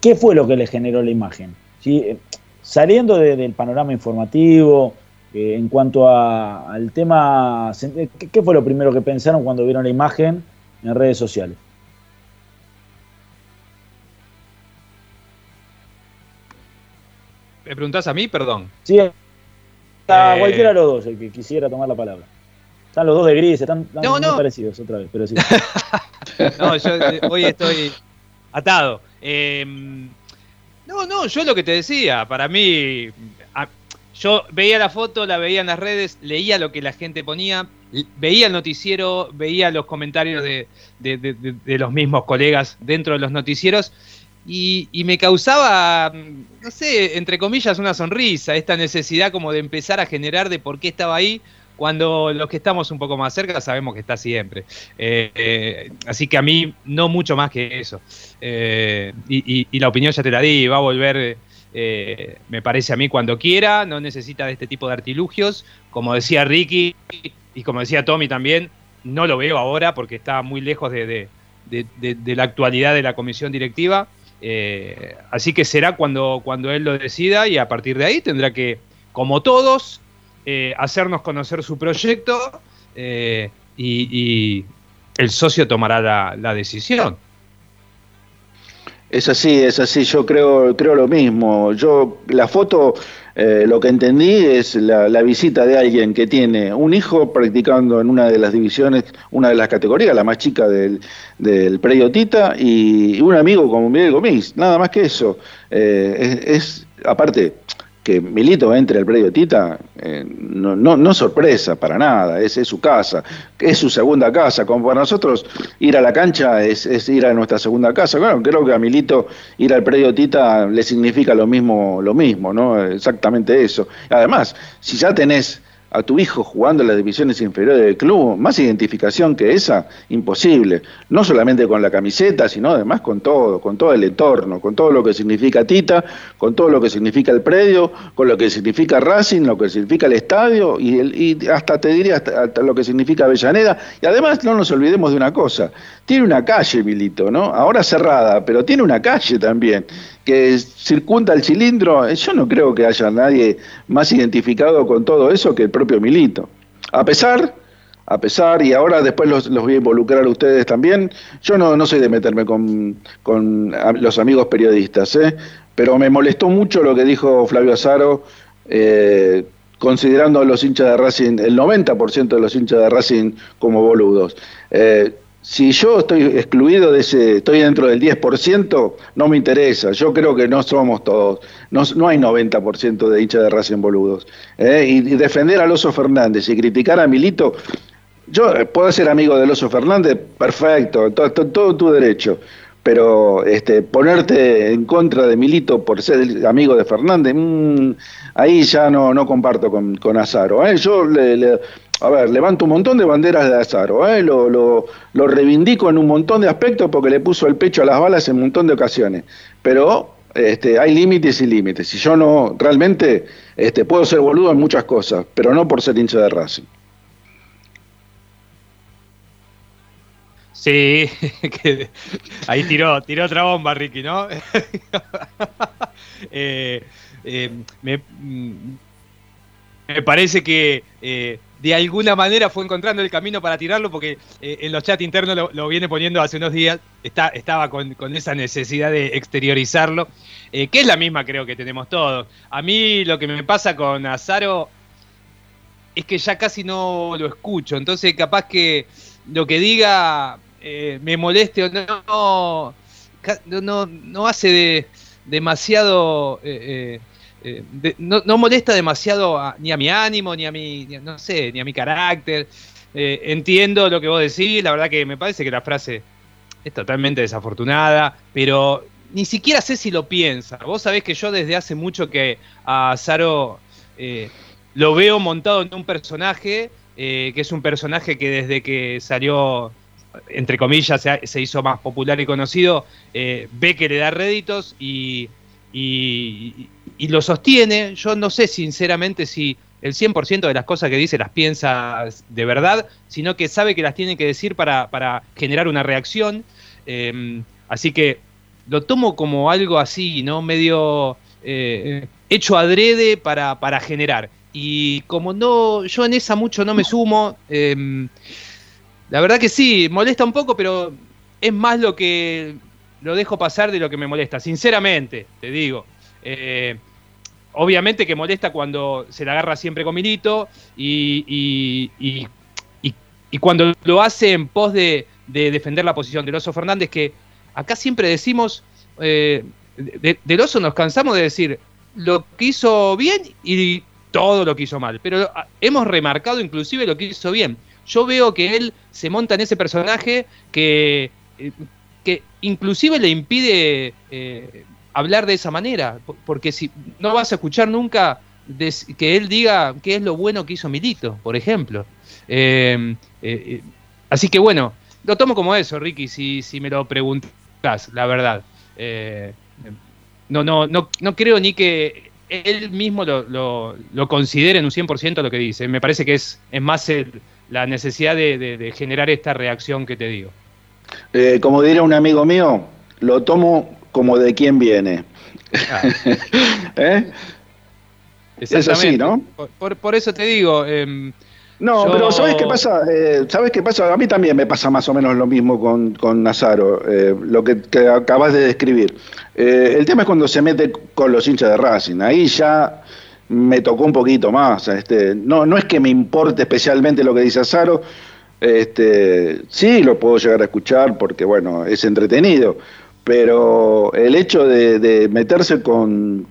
¿Qué fue lo que les generó la imagen? ¿Sí? Saliendo del panorama informativo, eh, en cuanto al tema, ¿qué, fue lo primero que pensaron cuando vieron la imagen en redes sociales? ¿Me preguntás a mí? Perdón. Sí, a eh, cualquiera de los dos, el que quisiera tomar la palabra. Están los dos de gris, están, muy parecidos otra vez, pero sí. <laughs> no, yo eh, hoy estoy atado. Eh, no, no, yo lo que te decía, para mí, yo veía la foto, la veía en las redes, leía lo que la gente ponía, veía el noticiero, veía los comentarios de, los mismos colegas dentro de los noticieros y, me causaba, no sé, entre comillas, una sonrisa, esta necesidad como de empezar a generar de por qué estaba ahí, cuando los que estamos un poco más cerca sabemos que está siempre. Eh, eh, así que a mí no mucho más que eso. Eh, y, la opinión ya te la di, va a volver, me parece a mí, cuando quiera, no necesita de este tipo de artilugios. Como decía Ricky y como decía Tommy también, no lo veo ahora porque está muy lejos de, la actualidad de la comisión directiva. Así que será cuando, cuando él lo decida y a partir de ahí tendrá que, como todos, eh, hacernos conocer su proyecto eh, y, el socio tomará la, decisión. Es así, es así, yo creo, creo lo mismo. Yo, la foto, eh, lo que entendí es la, visita de alguien que tiene un hijo practicando en una de las divisiones, una de las categorías, la más chica del, del y un amigo como Miguel Gomis, nada más que eso. es, aparte, que Milito entre al predio Tita, eh, no, no, sorpresa para nada, es, es, su casa, es su segunda casa, como para nosotros ir a la cancha es, es, ir a nuestra segunda casa, claro, creo que a Milito ir al predio Tita le significa lo mismo, lo mismo, ¿no? Exactamente eso. Además, si ya tenés a tu hijo jugando en las divisiones inferiores del club, más identificación que esa, imposible. No solamente con la camiseta, sino además con todo, con todo el entorno, con todo lo que significa Tita, con todo lo que significa el predio, con lo que significa Racing, lo que significa el estadio y, el, hasta te diría hasta, lo que significa Avellaneda. Y además no nos olvidemos de una cosa, tiene una calle Milito, ¿no? Ahora cerrada, pero tiene una calle también que circunda el cilindro, yo no creo que haya nadie más identificado con todo eso que el propio Milito. A pesar, a pesar, y ahora después los, voy a involucrar a ustedes también, yo no, no soy de meterme con, los amigos periodistas, ¿eh? pero me molestó mucho lo que dijo Flavio Azaro, eh, considerando a los hinchas de Racing, el 90% de los hinchas de Racing como boludos. Eh, si yo estoy excluido de ese, estoy dentro del 10%, no me interesa. Yo creo que no somos todos, no, no hay 90% de hinchas de Racing boludos. ¿eh? Y, defender a Loso Fernández y criticar a Milito, yo eh, puedo ser amigo del Oso Fernández, perfecto, todo, todo, tu derecho. Pero este, ponerte en contra de Milito por ser amigo de Fernández, mm, ahí ya no, no comparto con, con Azaro. ¿eh? Yo le, a ver, levanto un montón de banderas de Azaro, ¿eh? lo, lo, lo reivindico en un montón de aspectos porque le puso el pecho a las balas en un montón de ocasiones. Pero este, hay límites y límites. Y yo no, realmente este, puedo ser boludo en muchas cosas, pero no por ser hincha de Racing. Sí, <laughs> ahí tiró, tiró otra bomba, Ricky, ¿no? <laughs> Eh, eh, mm, me, parece que eh, de alguna manera fue encontrando el camino para tirarlo, porque en los chats internos lo, viene poniendo hace unos días, está, estaba con, esa necesidad de exteriorizarlo, que es la misma creo que tenemos todos. A mí lo que me pasa con Azaro es que ya casi no lo escucho, entonces capaz que lo que diga eh, me moleste o no, no, no hace de, demasiado, eh, eh, no, molesta demasiado ni a mi ánimo, ni a mi, no sé, ni a mi carácter. entiendo lo que vos decís, la verdad que me parece que la frase es totalmente desafortunada, pero ni siquiera sé si lo piensa. Vos sabés que yo desde hace mucho que a Saro lo veo montado en un personaje, que es un personaje que desde que salió entre comillas, se, hizo más popular y conocido, eh, ve que le da réditos y, lo sostiene. Yo no sé sinceramente si el 100% de las cosas que dice las piensa de verdad, sino que sabe que las tiene que decir para, para generar una reacción. Em, así que lo tomo como algo así, ¿no? Medio eh, hecho adrede para, para generar. Y como no, yo en esa mucho no me sumo, eh, la verdad que sí, molesta un poco, pero es más lo que lo dejo pasar de lo que me molesta, sinceramente, te digo. Eh, obviamente que molesta cuando se la agarra siempre con Milito y, y, cuando lo hace en pos de, defender la posición del Oso Fernández, que acá siempre decimos, eh, del Oso nos cansamos de decir lo que hizo bien y todo lo que hizo mal, pero hemos remarcado inclusive lo que hizo bien. Yo veo que él se monta en ese personaje que, eh, que inclusive le impide hablar de esa manera, porque si no vas a escuchar nunca que él diga qué es lo bueno que hizo Milito, por ejemplo. Em, eh, así que bueno, lo tomo como eso, Ricky, si, si me lo preguntas, la verdad. no, no, no, no creo ni que él mismo lo, lo, considere en un 100% lo que dice. Me parece que es, es más la necesidad de, generar esta reacción que te digo. Eh, como diría un amigo mío, lo tomo como de quién viene. Ah. <laughs> ¿Eh? Es así, ¿no? Por, eso te digo. Em, no, pero ¿sabes qué pasa? Eh, ¿Sabes qué pasa? A mí también me pasa más o menos lo mismo con, con Nazaro, eh, lo que, que, acabas de describir. el tema es cuando se mete con los hinchas de Racing. Ahí ya me tocó un poquito más. Este, no, no es que me importe especialmente lo que dice Azaro, este, sí lo puedo llegar a escuchar porque bueno, es entretenido, pero el hecho de, meterse con,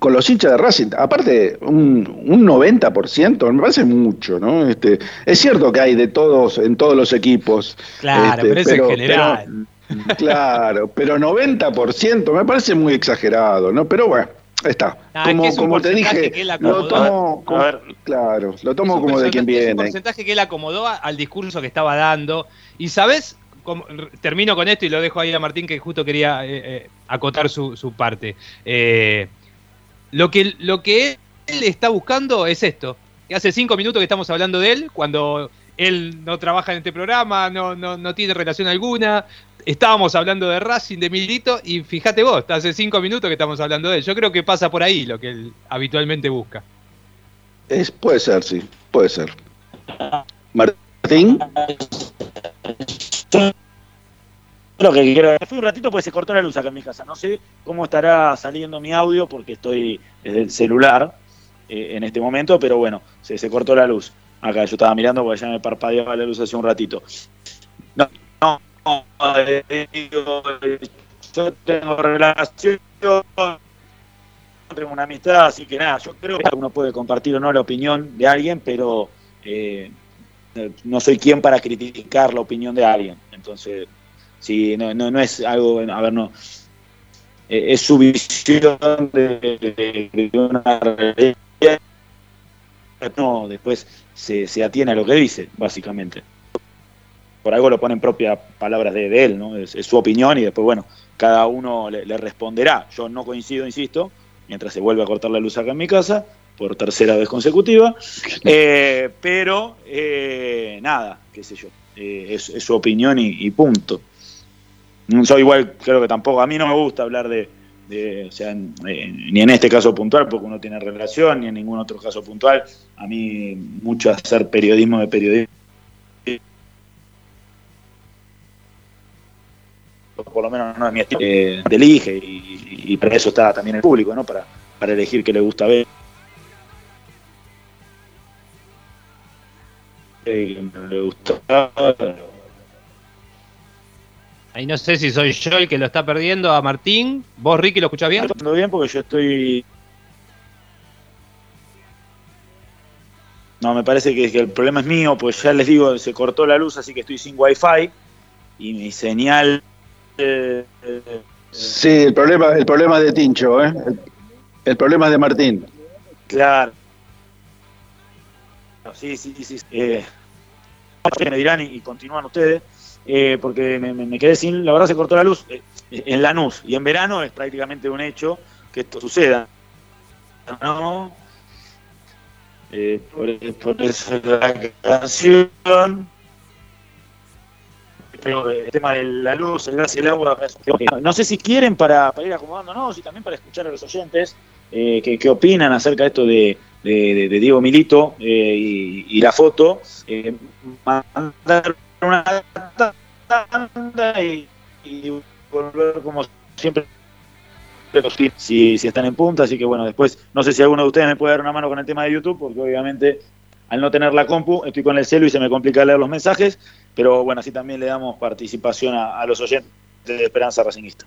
con los hinchas de Racing, aparte un, un 90%, me parece mucho, ¿no? Este, es cierto que hay de todos, en todos los equipos. Claro, este, pero es en general. claro, pero 90% me parece muy exagerado, ¿no? Pero bueno. Está. Ah, como, te dije, lo tomo, como, claro, lo tomo como de quien viene. Es un porcentaje que él acomodó al discurso que estaba dando. Y sabes, termino con esto y lo dejo ahí a Martín que justo quería eh, eh, acotar su, parte. Eh, lo, que, lo que él está buscando es esto. Hace cinco minutos que estamos hablando de él, cuando él no trabaja en este programa, no, no, no tiene relación alguna, estábamos hablando de Racing, de Milito, y fíjate vos, hace cinco minutos que estamos hablando de él. Yo creo que pasa por ahí lo que él habitualmente busca. Es, puede ser, sí, puede ser. Martín. Lo que quiero fue un ratito porque se cortó la luz acá en mi casa. No sé cómo estará saliendo mi audio porque estoy desde el celular eh, en este momento, pero bueno, se, se cortó la luz. Acá yo estaba mirando porque ya me parpadeaba la luz hace un ratito. No, no, yo tengo relación, tengo una amistad, así que nada, yo creo que uno puede compartir o no la opinión de alguien, pero eh, no soy quien para criticar la opinión de alguien. Entonces, si no, no, es algo, a ver, no, eh, es su visión de, una realidad, no, después se, se, atiene a lo que dice, básicamente. Por algo lo ponen propias palabras de, él, ¿no? Es, su opinión y después, bueno, cada uno le, responderá. Yo no coincido, insisto, mientras se vuelve a cortar la luz acá en mi casa, por tercera vez consecutiva, <laughs> eh, pero eh, nada, qué sé yo, es, su opinión y punto. Yo igual creo que tampoco, a mí no me gusta hablar de, o sea, ni en este caso puntual, porque uno tiene relación, ni en ningún otro caso puntual. A mí mucho hacer periodismo de periodismo. Por lo menos no es mi estilo. Eh, elige y, y, para eso está también el público, ¿no? Para, para elegir qué le gusta ver. Le Ahí no sé si soy yo el que lo está perdiendo a Martín. ¿Vos, Ricky, lo escuchás bien? Lo bien porque yo estoy. No, me parece que, el problema es mío, pues ya les digo, se cortó la luz, así que estoy sin wifi y mi señal. Eh, sí, el problema, el problema de Tincho, ¿eh? El, problema es de Martín. Claro. Sí, sí, sí. Eh, me dirán y continúan ustedes. Eh, porque me, quedé sin, la verdad se cortó la luz eh, en Lanús y en verano es prácticamente un hecho que esto suceda. ¿no? Eh, por, eso la canción. Pero el tema de la luz, el gas y el agua. No sé si quieren para, para ir acomodándonos y también para escuchar a los oyentes eh, qué, opinan acerca de esto de, de, Diego Milito y, y, la foto. mandar una tanda y, volver como siempre si, si están en punta, así que bueno, después no sé si alguno de ustedes me puede dar una mano con el tema de YouTube, porque obviamente al no tener la compu, estoy con el celu y se me complica leer los mensajes, pero bueno, así también le damos participación a, a los oyentes de Esperanza Racingista.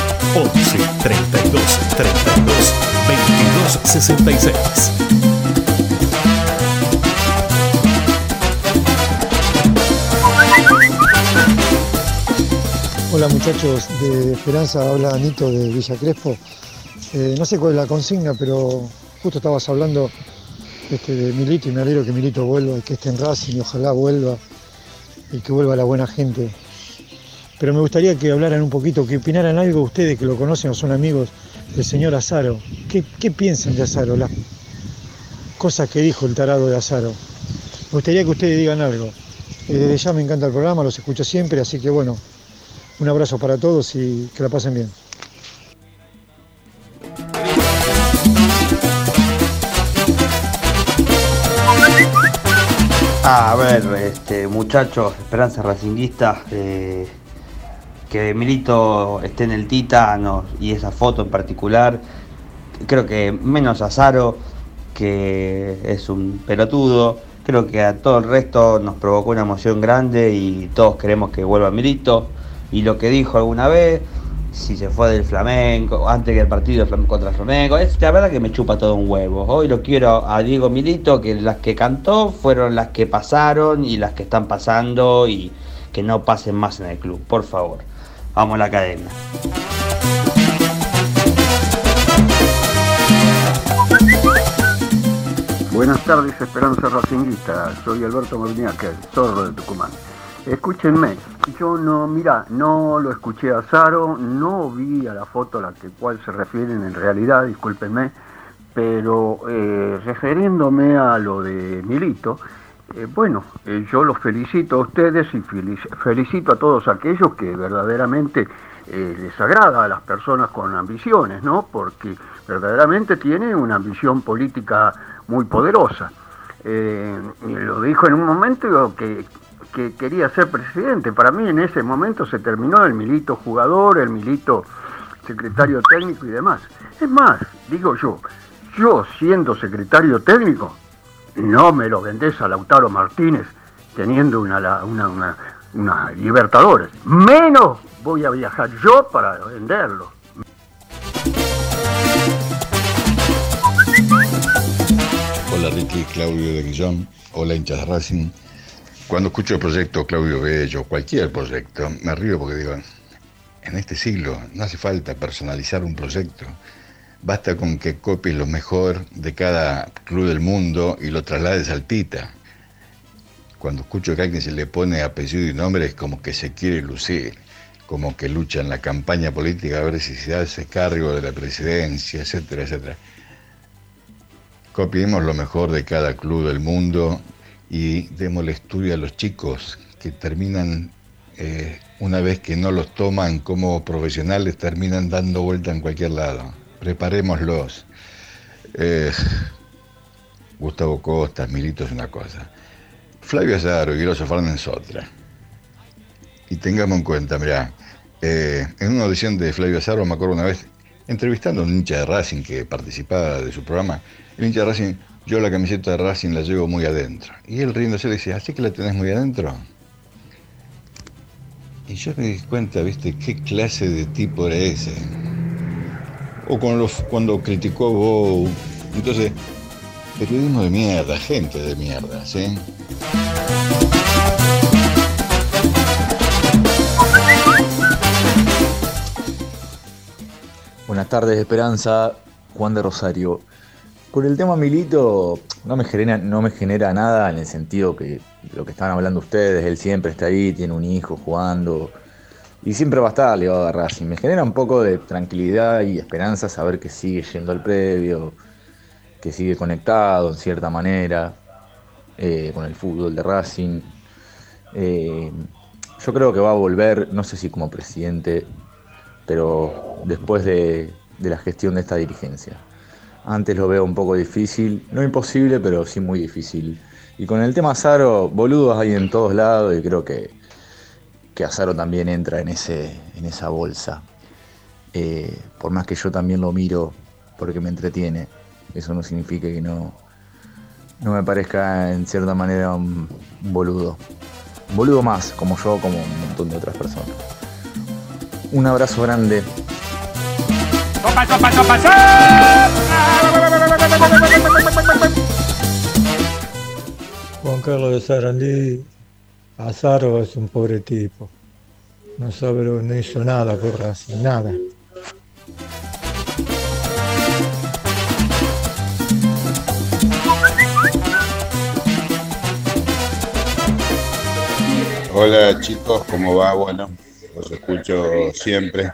11 32 32 22 66. Hola muchachos de Esperanza, habla Anito de Villa Crespo. Eh, no sé cuál es la consigna, pero justo estabas hablando este, de Milito y me alegro que Milito vuelva y que esté en Racing y ojalá vuelva y que vuelva la buena gente pero me gustaría que hablaran un poquito, que opinaran algo ustedes que lo conocen o son amigos del señor Azaro. ¿Qué, piensan de Azaro? Las cosas que dijo el tarado de Azaro. Me gustaría que ustedes digan algo. Eh, desde ya me encanta el programa, los escucho siempre, así que bueno, un abrazo para todos y que la pasen bien. A ver, este, muchachos, Esperanza Racinguista, eh, que Milito esté en el Titano y esa foto en particular, creo que menos Azaro, que es un pelotudo, creo que a todo el resto nos provocó una emoción grande y todos queremos que vuelva Milito. Y lo que dijo alguna vez, si se fue del Flamenco, antes que el partido contra Flamengo, es la verdad que me chupa todo un huevo. Hoy lo quiero a Diego Milito, que las que cantó fueron las que pasaron y las que están pasando y que no pasen más en el club, por favor. Vamos a la academia. Buenas tardes, Esperanza Racinguista. Soy Alberto Molinaca, el zorro de Tucumán. Escúchenme, yo no, mira, no lo escuché a Zaro, no vi a la foto a la que cual se refieren en realidad, discúlpenme, pero eh, refiriéndome a lo de Milito, eh, bueno, eh, yo los felicito a ustedes y felicito a todos aquellos que verdaderamente eh, les agrada a las personas con ambiciones, ¿no? Porque verdaderamente tiene una ambición política muy poderosa. lo dijo en un momento que quería ser presidente. Para mí en ese momento se terminó el milito jugador, el milito secretario técnico y demás. Es más, digo yo, yo siendo secretario técnico, no me lo vendés a Lautaro Martínez teniendo una, una, una, Libertadores. Menos voy a viajar yo para venderlo. Hola Ricky, Claudio de Guillón. Hola hinchas Racing. Cuando escucho el proyecto Claudio Bello, cualquier proyecto, me río porque digo, en este siglo no hace falta personalizar un proyecto. Basta con que copies lo mejor de cada club del mundo y lo traslades al Tita. Cuando escucho que alguien se le pone apellido y nombre es como que se quiere lucir. como que lucha en la campaña política a ver si se hace cargo de la presidencia, etcétera, etcétera. Copiemos lo mejor de cada club del mundo y démosle estudio a los chicos que terminan, eh, una vez que no los toman como profesionales, terminan dando vuelta en cualquier lado. Preparémoslos. Eh, Gustavo Costa, Milito es una cosa. Flavio Azaro y Grosso Fernández otra. Y tengamos en cuenta, mirá, eh, en una audición de Flavio Azaro, me acuerdo una vez, entrevistando a un hincha de Racing que participaba de su programa, el hincha de Racing, yo la camiseta de Racing la llevo muy adentro. Y él riéndose le decía, ¿así que la tenés muy adentro? Y yo me di cuenta, viste, qué clase de tipo era ese. O cuando, criticó a Bow. Entonces, periodismo de mierda, gente de mierda, ¿sí? Buenas tardes, Esperanza. Juan de Rosario. Con el tema Milito no me genera, no me genera nada en el sentido que lo que están hablando ustedes, él siempre está ahí, tiene un hijo jugando y siempre va a estar ligado a Racing. Me genera un poco de tranquilidad y esperanza saber que sigue yendo al previo, que sigue conectado en cierta manera eh, con el fútbol de Racing. Eh, yo creo que va a volver, no sé si como presidente, pero después de, la gestión de esta dirigencia. Antes lo veo un poco difícil, no imposible, pero sí muy difícil. Y con el tema Azaro, boludos hay en todos lados y creo que, que Azaro también entra en, ese, en esa bolsa. Eh, por más que yo también lo miro porque me entretiene, eso no significa que no, no me parezca en cierta manera un, un boludo. Un boludo más, como yo, como un montón de otras personas. Un abrazo grande. Juan Carlos de Sarandí, Azaro es un pobre tipo. No sabe, no hizo nada por Racing, nada. Hola chicos, ¿cómo va? Bueno, los escucho siempre.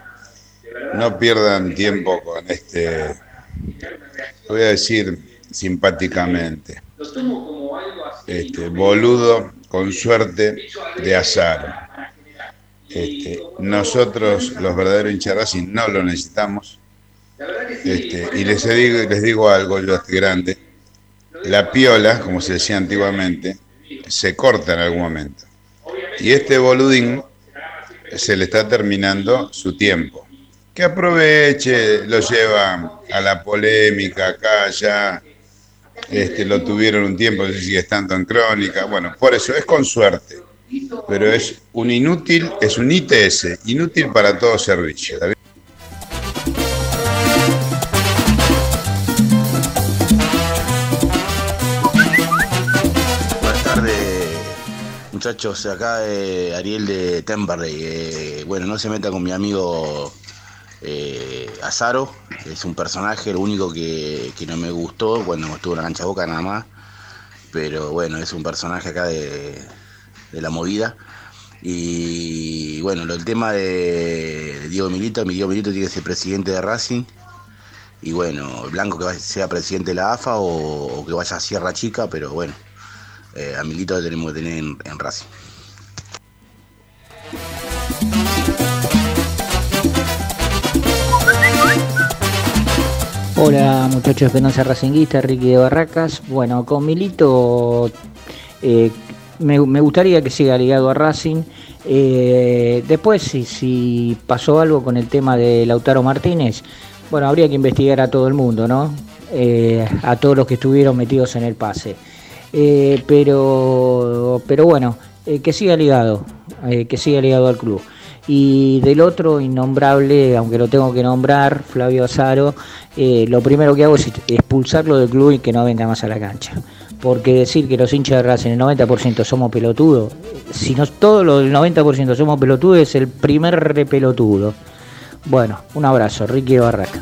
No pierdan tiempo con este, voy a decir simpáticamente, este boludo con suerte de azar. Este, nosotros, los verdaderos hinchas no lo necesitamos. Este, y les digo, digo algo, yo estoy grande. La piola, como se decía antiguamente, se corta en algún momento. Y este boludín se le está terminando su tiempo. Que aproveche, lo lleva a la polémica acá, allá. Este, lo tuvieron un tiempo, no sé si es tanto en crónica. Bueno, por eso es con suerte. Pero es un inútil, es un ITS, inútil para todo servicio. Buenas tardes, muchachos. Acá eh, Ariel de Temperley. Eh, bueno, no se meta con mi amigo eh, Azaro. Es un personaje, lo único que, que no me gustó cuando estuvo en la cancha boca nada más. Pero bueno, es un personaje acá de, de la movida. Y bueno, el tema de, Diego Milito, mi Diego Milito tiene que ser presidente de Racing. Y bueno, Blanco que sea presidente de la AFA o, que vaya a Sierra Chica, pero bueno, eh, a Milito lo tenemos que tener en, en Racing. Hola muchachos Esperanza Racinguista, Ricky de Barracas. Bueno, con Milito eh, me, gustaría que siga ligado a Racing. Eh, después, si, si pasó algo con el tema de Lautaro Martínez, bueno, habría que investigar a todo el mundo, ¿no? Eh, a todos los que estuvieron metidos en el pase. Eh, pero, pero bueno, eh, que siga ligado, que siga ligado al club. Y del otro innombrable, aunque lo tengo que nombrar, Flavio Azaro, eh, lo primero que hago es expulsarlo del club y que no venga más a la cancha. Porque decir que los hinchas de Racing el 90% somos pelotudos, si no todos los del 90% somos pelotudos, es el primer repelotudo. Bueno, un abrazo, Ricky Barraca.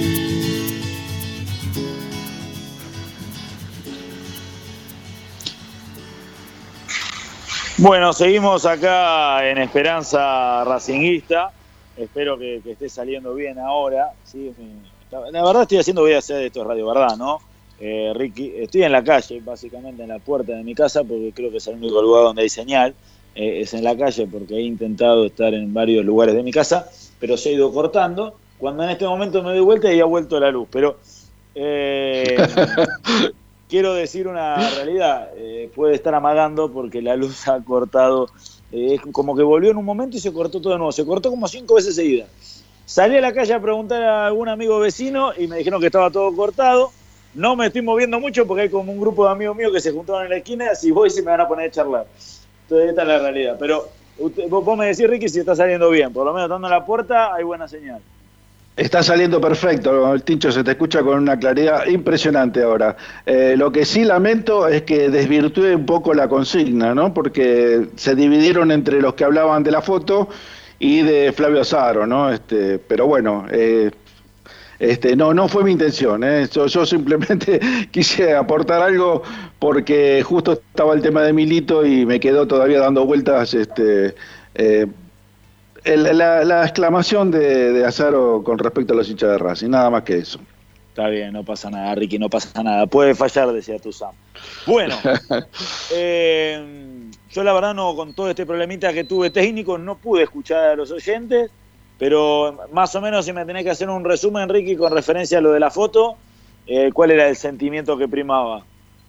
Bueno, seguimos acá en Esperanza Racinguista. Espero que, esté saliendo bien ahora. ¿sí? La verdad estoy haciendo, voy a hacer esto es radio, ¿verdad? ¿No? Eh, Ricky, estoy en la calle, básicamente en la puerta de mi casa, porque creo que es el único lugar donde hay señal. Eh, es en la calle porque he intentado estar en varios lugares de mi casa, pero se ha ido cortando. Cuando en este momento me doy vuelta y ha vuelto la luz. Pero eh, <laughs> quiero decir una realidad, eh, puede estar amagando porque la luz ha cortado, eh, es como que volvió en un momento y se cortó todo de nuevo, se cortó como cinco veces seguidas. Salí a la calle a preguntar a algún amigo vecino y me dijeron que estaba todo cortado. No me estoy moviendo mucho porque hay como un grupo de amigos míos que se juntaron en la esquina, si voy se me van a poner a charlar. Entonces esta es la realidad. Pero usted- vos, me decís, Ricky, si está saliendo bien. Por lo menos en la puerta hay buena señal. Está saliendo perfecto, el Tincho se te escucha con una claridad impresionante ahora. Eh, lo que sí lamento es que desvirtúe un poco la consigna, ¿no? Porque se dividieron entre los que hablaban de la foto y de Flavio Azaro, ¿no? Este, pero bueno, eh, este, no, no fue mi intención, ¿eh? yo, yo simplemente <laughs> quise aportar algo porque justo estaba el tema de Milito y me quedó todavía dando vueltas este, eh, el- la, la exclamación de, de Azaro con respecto a los hinchas de Racing, nada más que eso. Está bien, no pasa nada, Ricky, no pasa nada. Puede fallar, decía tu Sam. Bueno, <laughs> eh, yo la verdad no, con todo este problemita que tuve técnico, no pude escuchar a los oyentes, pero más o menos si me tenés que hacer un resumen, Ricky, con referencia a lo de la foto, eh, ¿cuál era el sentimiento que primaba?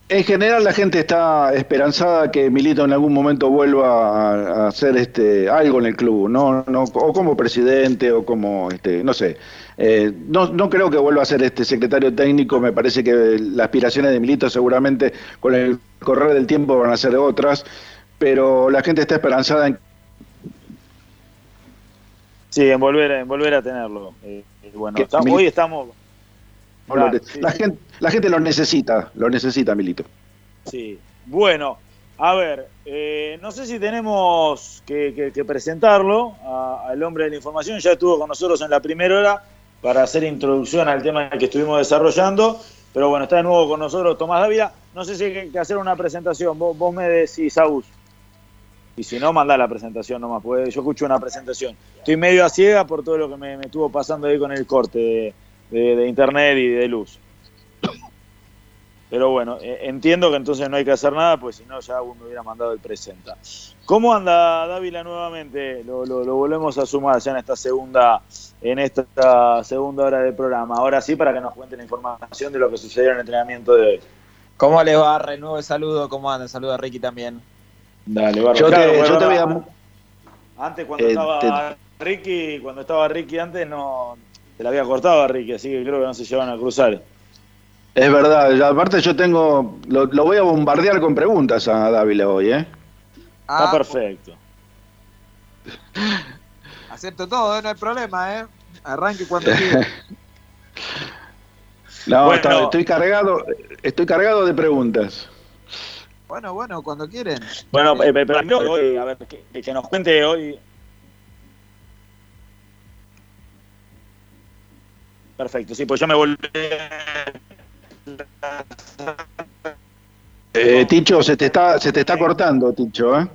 En general la gente está esperanzada que Milito en algún momento vuelva a, hacer este algo en el club, no, no, o como presidente o como este, no sé. Eh, no, no creo que vuelva a ser este secretario técnico, me parece que las aspiraciones de Milito seguramente con el correr del tiempo van a ser otras, pero la gente está esperanzada en Sí, en volver, en volver a tenerlo. Eh, eh, bueno, estamos- hoy estamos... Claro, sí, la gente, la gente lo necesita, lo necesita Milito. Sí. Bueno, a ver, eh, no sé si tenemos que, que- que presentarlo al hombre de la información. Ya estuvo con nosotros en la primera hora para hacer introducción al tema que estuvimos desarrollando. Pero bueno, está de nuevo con nosotros Tomás Dávila. No sé si hay que- que hacer una presentación. Vos, vos me decís, Saúl. Y si no, mandá la presentación nomás, porque yo escucho una presentación. Estoy medio a ciega por todo lo que me, me estuvo pasando ahí con el corte de, de- de internet y de luz. Pero bueno, eh, entiendo que entonces no hay que hacer nada, pues si no ya uno hubiera mandado el presenta. ¿Cómo anda Dávila nuevamente? Lo, lo- lo volvemos a sumar ya en esta segunda en esta segunda hora del programa. Ahora sí, para que nos cuente la información de lo que sucedió en el entrenamiento de hoy. ¿Cómo les va? Renuevo el saludo. ¿Cómo andan? Saludo a Ricky también. Dale, Barba. Yo te- Claro, yo te voy Antes cuando Eh, estaba Ricky, cuando estaba Ricky antes no se la había cortado a Ricky, así que creo que no se llevan a cruzar. Es verdad, aparte yo tengo, lo, lo voy a bombardear con preguntas a Dávila hoy, ¿eh? Ah, Está perfecto. <laughs> Acepto todo, ¿eh? no hay problema, ¿eh? Arranque cuando <laughs> quiera. No, Bueno. está- estoy cargado, estoy cargado de preguntas. Bueno, bueno, cuando quieren. Bueno, eh, pero primero hoy, a ver, que, que nos cuente hoy. Perfecto, sí, pues yo me volví. Eh, Ticho, se te está, se te está cortando, Ticho, ¿eh?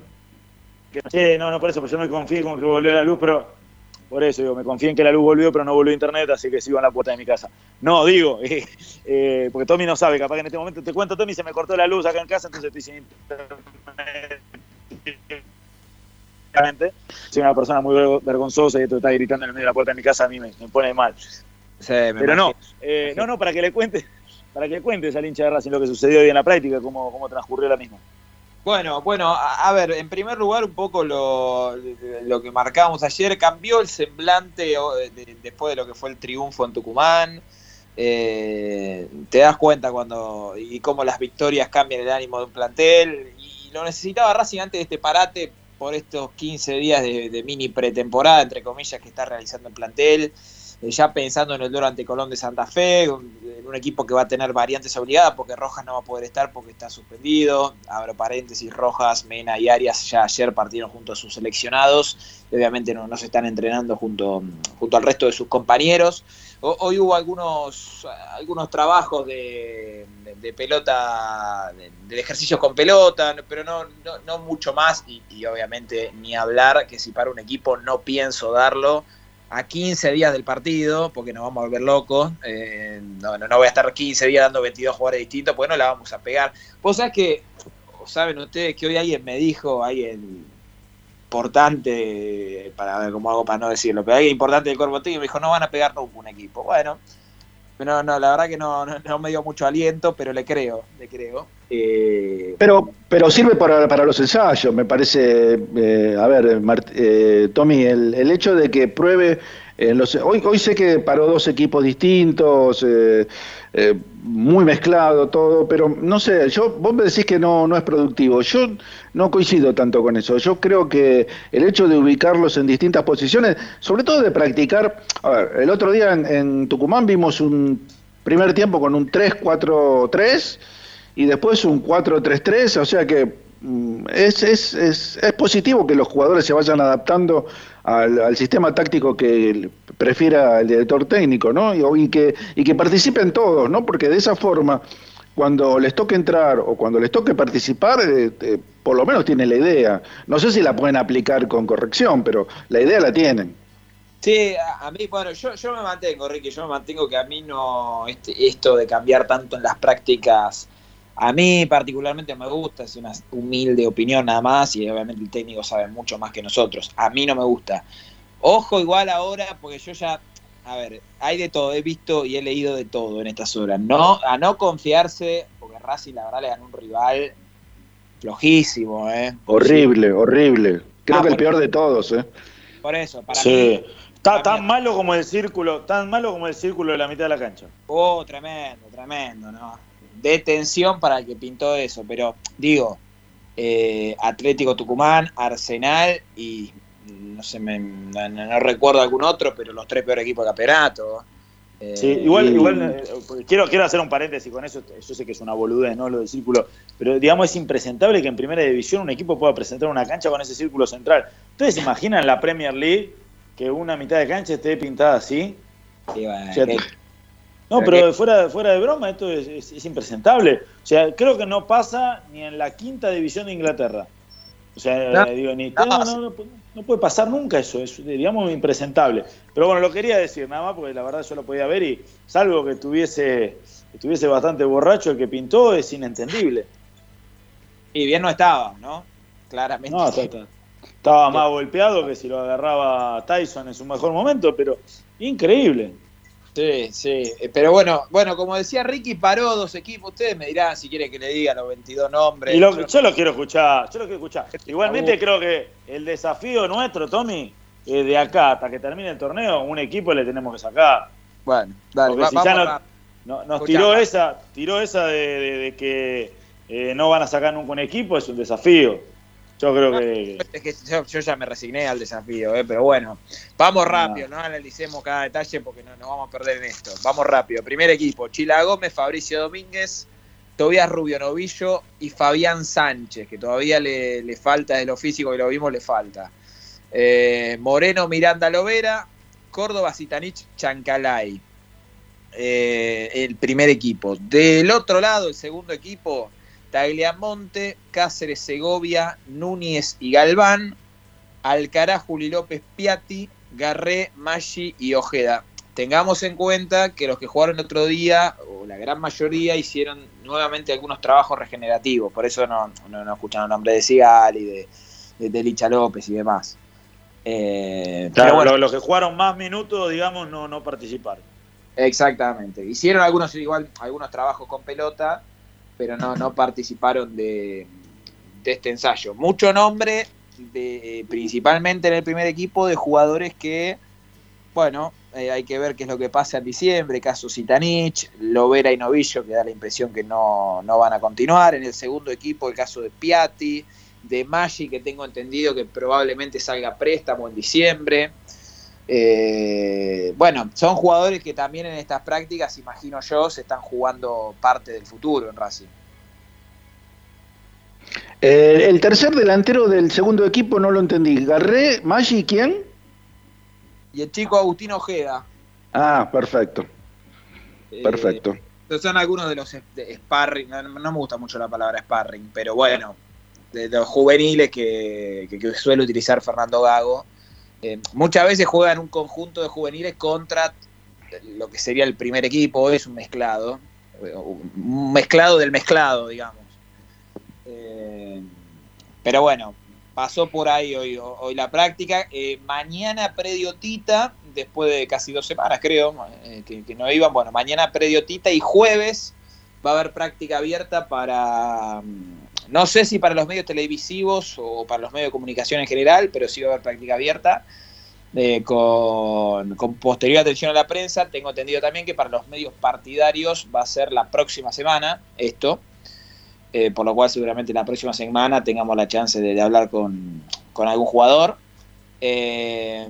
Sí, no, no, por eso, pues yo me confié con que volvió la luz, pero por eso digo, me confié en que la luz volvió, pero no volvió internet, así que sigo en la puerta de mi casa. No, digo, <laughs> eh, eh, porque Tommy no sabe, capaz que en este momento te cuento, Tommy, se me cortó la luz acá en casa, entonces estoy sin internet. Soy una persona muy vergonzosa y esto está gritando en el medio de la puerta de mi casa a mí me, pone mal. Pero no, eh, no, no, para que le cuente, para que le cuentes al hincha de Racing lo que sucedió hoy en la práctica, cómo, cómo transcurrió la misma. Bueno, bueno, a, ver, en primer lugar un poco lo, lo que marcábamos ayer, cambió el semblante después de lo que fue el triunfo en Tucumán. Eh, te das cuenta cuando y cómo las victorias cambian el ánimo de un plantel y lo necesitaba Racing antes de este parate por estos 15 días de, mini pretemporada, entre comillas, que está realizando el plantel, eh, ya pensando en el duelo ante Colón de Santa Fe, en un equipo que va a tener variantes obligadas porque Rojas no va a poder estar porque está suspendido, abro paréntesis, Rojas, Mena y Arias ya ayer partieron junto a sus seleccionados, obviamente no, no se están entrenando junto, junto al resto de sus compañeros. Hoy hubo algunos, algunos trabajos de, pelota, de, ejercicios con pelota, pero no, no, mucho más y, obviamente ni hablar que si para un equipo no pienso darlo a 15 días del partido, porque nos vamos a volver locos, eh, no, no, voy a estar 15 días dando 22 jugadores distintos, porque no la vamos a pegar. Vos sabés que, saben ustedes que hoy alguien me dijo, alguien importante, para ver cómo hago para no decirlo, pero alguien importante del cuerpo técnico me dijo, no van a pegar nunca un equipo. Bueno, no, no, la verdad que no, no, me dio mucho aliento, pero le creo, le creo. Eh, pero, pero sirve para, para los ensayos, me parece. Eh, a ver, eh, Tommy, el, el, hecho de que pruebe. Los, hoy, hoy sé que paró dos equipos distintos, muy mezclado todo, pero no sé, yo vos me decís que no, no es productivo. Yo no coincido tanto con eso. Yo creo que el hecho de ubicarlos en distintas posiciones, sobre todo de practicar. A ver, el otro día en, en Tucumán vimos un primer tiempo con un 3-4-3 y después un 4-3-3, o sea que es, es, es, es, positivo que los jugadores se vayan adaptando al, sistema táctico que prefiera el director técnico, ¿no? Y, que, y que participen todos, ¿no? Porque de esa forma, cuando les toque entrar o cuando les toque participar, eh, eh, por lo menos tienen la idea. No sé si la pueden aplicar con corrección, pero la idea la tienen. Sí, a, mí, bueno, yo, yo me mantengo, Ricky, yo me mantengo que a mí no, este, esto de cambiar tanto en las prácticas a mí particularmente me gusta, es una humilde opinión nada más y obviamente el técnico sabe mucho más que nosotros. A mí no me gusta. Ojo igual ahora, porque yo ya, a ver, hay de todo, he visto y he leído de todo en estas horas. No, a no confiarse, porque Racing la verdad le ganó un rival flojísimo, ¿eh? Horrible, horrible. Creo ah, que el peor de todos, ¿eh? Por eso, para sí. Está tan malo como el círculo, tan malo como el círculo de la mitad de la cancha. Oh, tremendo, tremendo, ¿no? De tensión para el que pintó eso, pero digo, eh, Atlético Tucumán, Arsenal y no sé, no, recuerdo algún otro, pero los tres peores equipos de campeonato. Eh, sí, igual, igual eh, quiero, quiero hacer un paréntesis con eso, yo sé que es una boludez, ¿no? Lo del círculo, pero digamos es impresentable que en primera división un equipo pueda presentar una cancha con ese círculo central. ¿Ustedes se imaginan la Premier League que una mitad de cancha esté pintada así? Sí, no, pero fuera, fuera de broma, esto es, impresentable. O sea, creo que no pasa ni en la quinta división de Inglaterra. O sea, digo, ni, no, no, puede pasar nunca eso, es, digamos, impresentable. Pero bueno, lo quería decir nada más, porque la verdad yo lo podía ver y salvo que tuviese, estuviese bastante borracho el que pintó, es inentendible. Y bien no estaba, ¿no? Claramente. No, estaba más golpeado que si lo agarraba Tyson en su mejor momento, pero increíble. Sí, sí, eh, pero bueno, bueno, como decía Ricky, paró dos equipos. Ustedes me dirán si quieren que le diga los 22 nombres. yo, lo quiero escuchar, yo lo quiero escuchar. Igualmente creo que el desafío nuestro, Tommy, de acá hasta que termine el torneo, un equipo le tenemos que sacar. Bueno, dale, Porque si ya nos tiró esa, tiró esa de, que eh, no van a sacar nunca un equipo, es un desafío. Yo creo que. yo, ya me resigné al desafío, ¿eh? pero bueno. Vamos rápido, no analicemos cada detalle porque no nos vamos a perder en esto. Vamos rápido. Primer equipo: Chila Gómez, Fabricio Domínguez, Tobias Rubio Novillo y Fabián Sánchez, que todavía le, falta de lo físico que lo vimos, le falta. Eh, Moreno Miranda Lovera, Córdoba Zitanich Chancalay. Eh, el primer equipo. Del otro lado, el segundo equipo, Tagliamonte, Cáceres, Segovia, Núñez y Galván, Alcará, Juli López, Piatti, Garré, Maggi y Ojeda. Tengamos en cuenta que los que jugaron el otro día, o la gran mayoría, hicieron nuevamente algunos trabajos regenerativos. Por eso no, no, escuchan el nombre de Sigal y de, de, Licha López y demás. Eh, pero bueno, los que jugaron más minutos, digamos, no, no participaron. Exactamente. Hicieron algunos igual algunos trabajos con pelota, pero no, no participaron de, de este ensayo. Mucho nombre, de, principalmente en el primer equipo, de jugadores que, bueno, eh, hay que ver qué es lo que pasa en diciembre, caso Sitanich, Lovera y Novillo, que da la impresión que no, no van a continuar. En el segundo equipo, el caso de Piatti, de Maggi, que tengo entendido que probablemente salga préstamo en diciembre. Eh, bueno, son jugadores que también en estas prácticas, imagino yo, se están jugando parte del futuro en Racing. Eh, el tercer delantero del segundo equipo no lo entendí. Garré, Maggi, ¿quién? Y el chico Agustín Ojeda. Ah, perfecto. Eh, perfecto. son algunos de los sparring, no, me gusta mucho la palabra sparring, pero bueno, de los juveniles que, que suele utilizar Fernando Gago eh, muchas veces juegan un conjunto de juveniles contra lo que sería el primer equipo, es un mezclado, un mezclado del mezclado, digamos. Eh, pero bueno, pasó por ahí hoy, hoy la práctica. Eh, mañana prediotita, después de casi dos semanas creo, que, que, no iban, bueno, mañana prediotita y jueves va a haber práctica abierta para no sé si para los medios televisivos o para los medios de comunicación en general, pero sí va a haber práctica abierta. Eh, con, posterior atención a la prensa, tengo entendido también que para los medios partidarios va a ser la próxima semana esto, eh, por lo cual seguramente la próxima semana tengamos la chance de, hablar con, algún jugador. Eh,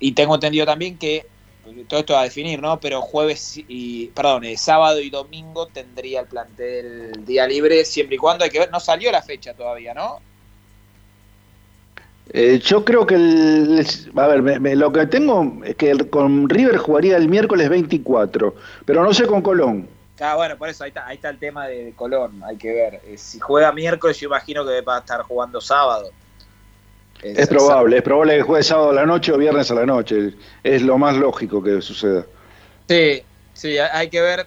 y tengo entendido también que todo esto va a definir, ¿no? Pero jueves y, perdón, eh, sábado y domingo tendría el plantel día libre, siempre y cuando hay que ver, no salió la fecha todavía, ¿no? Eh, yo creo que, el, a ver, lo que tengo es que con River jugaría el miércoles 24, pero no sé con Colón. Ah, bueno, por eso ahí está, ahí está el tema de Colón, hay que ver. Eh, si juega miércoles, yo imagino que va a estar jugando sábado. Es, probable, es probable que juegue sábado a la noche o viernes a la noche. Es lo más lógico que suceda. Sí, sí, hay que ver.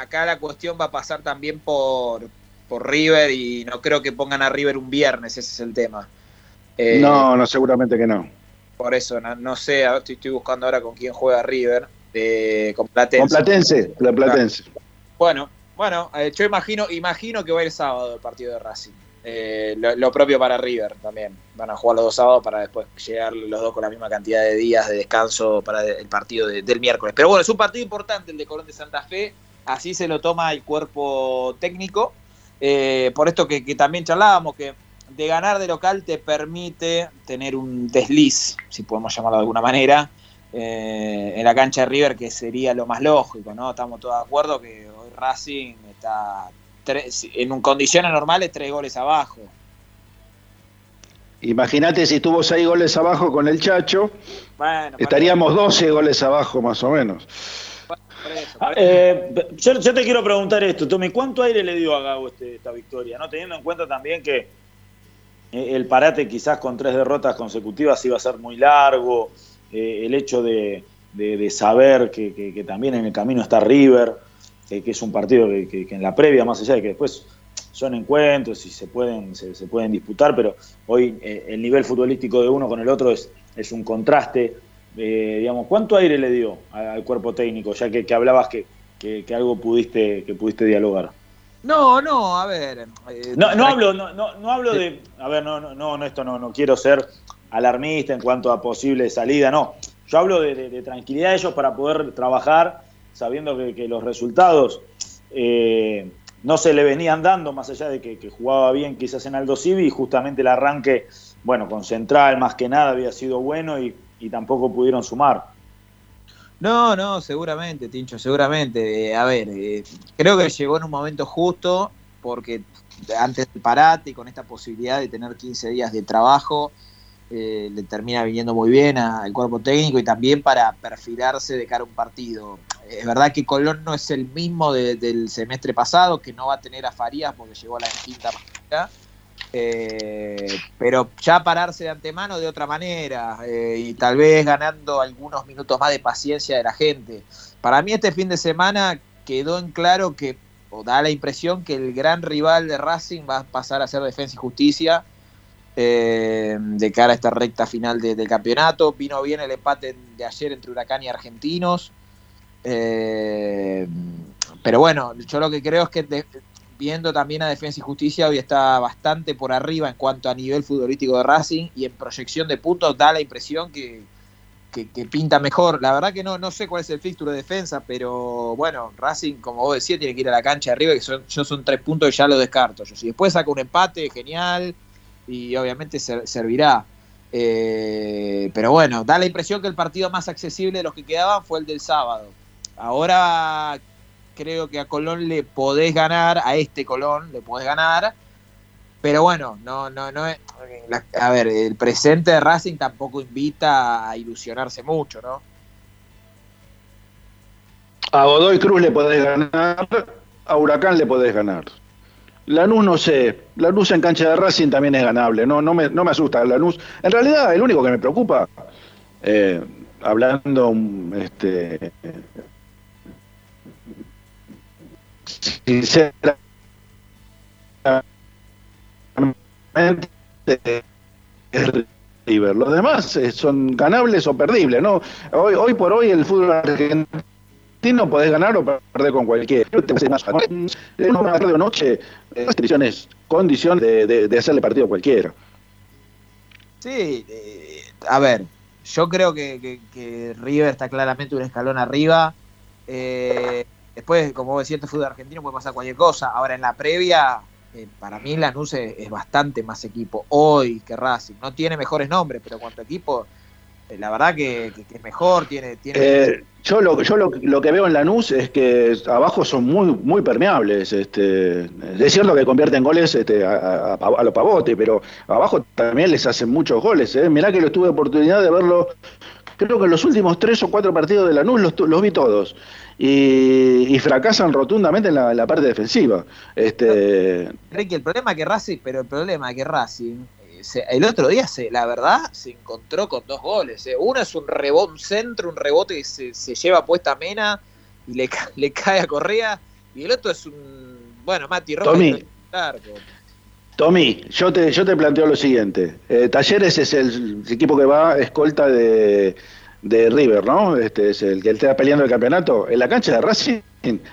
Acá la cuestión va a pasar también por, por River y no creo que pongan a River un viernes, ese es el tema. Eh, no, no, seguramente que no. Por eso, no, sé, estoy, estoy, buscando ahora con quién juega River. Eh, con Platense. Con Platense, la Platense. Bueno, bueno, eh, yo imagino, imagino que va a ir sábado el partido de Racing. Eh, lo, propio para River también. Van a jugar los dos sábados para después llegar los dos con la misma cantidad de días de descanso para el partido del miércoles. Pero bueno, es un partido importante el de Colón de Santa Fe. Así se lo toma el cuerpo técnico. Eh, por esto que, también charlábamos, que de ganar de local te permite tener un desliz, si podemos llamarlo de alguna manera, eh, en la cancha de River, que sería lo más lógico, ¿no? Estamos todos de acuerdo que hoy Racing está en condiciones normales tres goles abajo. Imagínate si tuvo seis goles abajo con el Chacho, estaríamos 12 goles abajo más o menos. Ah, eh, yo, te quiero preguntar esto, Tommy, ¿cuánto aire le dio a Gago este, esta victoria? ¿no? Teniendo en cuenta también que eh, el parate quizás con tres derrotas consecutivas iba a ser muy largo, eh, el hecho de, saber que, también en el camino está River, que, es un partido que, en la previa, más allá de que después son encuentros y se pueden, se, pueden disputar, pero hoy eh, el nivel futbolístico de uno con el otro es, es un contraste. Eh, digamos, ¿cuánto aire le dio al, cuerpo técnico, ya que, hablabas que, algo pudiste, que pudiste dialogar? No, no, a ver. Eh, no, no hablo, no, no, hablo de. A ver, no, no, no, esto no, no quiero ser alarmista en cuanto a posible salida, no. Yo hablo de, de tranquilidad de ellos para poder trabajar sabiendo que, los resultados eh, no se le venían dando, más allá de que, jugaba bien quizás en Aldo Civi, y justamente el arranque, bueno, con Central más que nada había sido bueno y, tampoco pudieron sumar. No, no, seguramente, Tincho, seguramente. Eh, a ver, eh, creo que llegó en un momento justo, porque antes del parate y con esta posibilidad de tener 15 días de trabajo, eh, le termina viniendo muy bien al cuerpo técnico y también para perfilarse de cara a un partido. Es verdad que Colón no es el mismo del semestre pasado, que no va a tener a Farías porque llegó a la quinta manera, eh, pero ya pararse de antemano de otra manera eh, y tal vez ganando algunos minutos más de paciencia de la gente. Para mí este fin de semana quedó en claro que, o da la impresión que el gran rival de Racing va a pasar a ser Defensa y Justicia eh, de cara a esta recta final del campeonato. Vino bien el empate de ayer entre Huracán y Argentinos. Eh, pero bueno, yo lo que creo es que viendo también a Defensa y Justicia, hoy está bastante por arriba en cuanto a nivel futbolístico de Racing y en proyección de puntos da la impresión que, pinta mejor. La verdad que no, no sé cuál es el fixture de defensa, pero bueno, Racing, como vos decías, tiene que ir a la cancha de arriba, que son, yo son tres puntos y ya lo descarto. Yo, si después saca un empate, genial, y obviamente servirá. Eh, pero bueno, da la impresión que el partido más accesible de los que quedaban fue el del sábado. Ahora creo que a Colón le podés ganar, a este Colón le podés ganar, pero bueno, no, no, no es, a ver, el presente de Racing tampoco invita a ilusionarse mucho, ¿no? A Godoy Cruz le podés ganar, a Huracán le podés ganar. Lanús no sé, Lanús en cancha de Racing también es ganable, no, no, me, no me asusta Lanús. En realidad, el único que me preocupa, eh, hablando este, sinceramente es River. Los demás eh, son ganables o perdibles, ¿no? Hoy, hoy por hoy el fútbol argentino podés ganar o perder con cualquiera. En una tarde o noche, restricciones, condición de, de, hacerle partido a cualquiera. Sí, eh, a ver, yo creo que, River está claramente un escalón arriba. Eh, Después, como vos decías, el fútbol argentino puede pasar cualquier cosa. Ahora, en la previa, eh, para mí Lanús es, es, bastante más equipo hoy que Racing. No tiene mejores nombres, pero cuanto equipo, eh, la verdad que, es mejor. tiene, tiene... Eh, yo lo, yo lo, lo, que veo en Lanús es que abajo son muy muy permeables. Este, es cierto que convierten goles este, a, a, los pavotes, pero abajo también les hacen muchos goles. ¿eh? Mirá que lo tuve oportunidad de verlo creo que en los últimos tres o cuatro partidos de Lanús los, los vi todos y, fracasan rotundamente en la, parte defensiva. Este... Ricky, el problema es que Racing, pero el problema es que Racing eh, el otro día, se, la verdad, se encontró con dos goles. Eh. Uno es un rebote, un centro, un rebote que se, lleva puesta a Mena y le, le, cae a Correa. Y el otro es un, bueno, Mati Rojas. Tommy, Tommy, yo te, yo te planteo lo siguiente. Eh, Talleres es el equipo que va escolta de, de River, ¿no? Este es el que está peleando el campeonato. En la cancha de Racing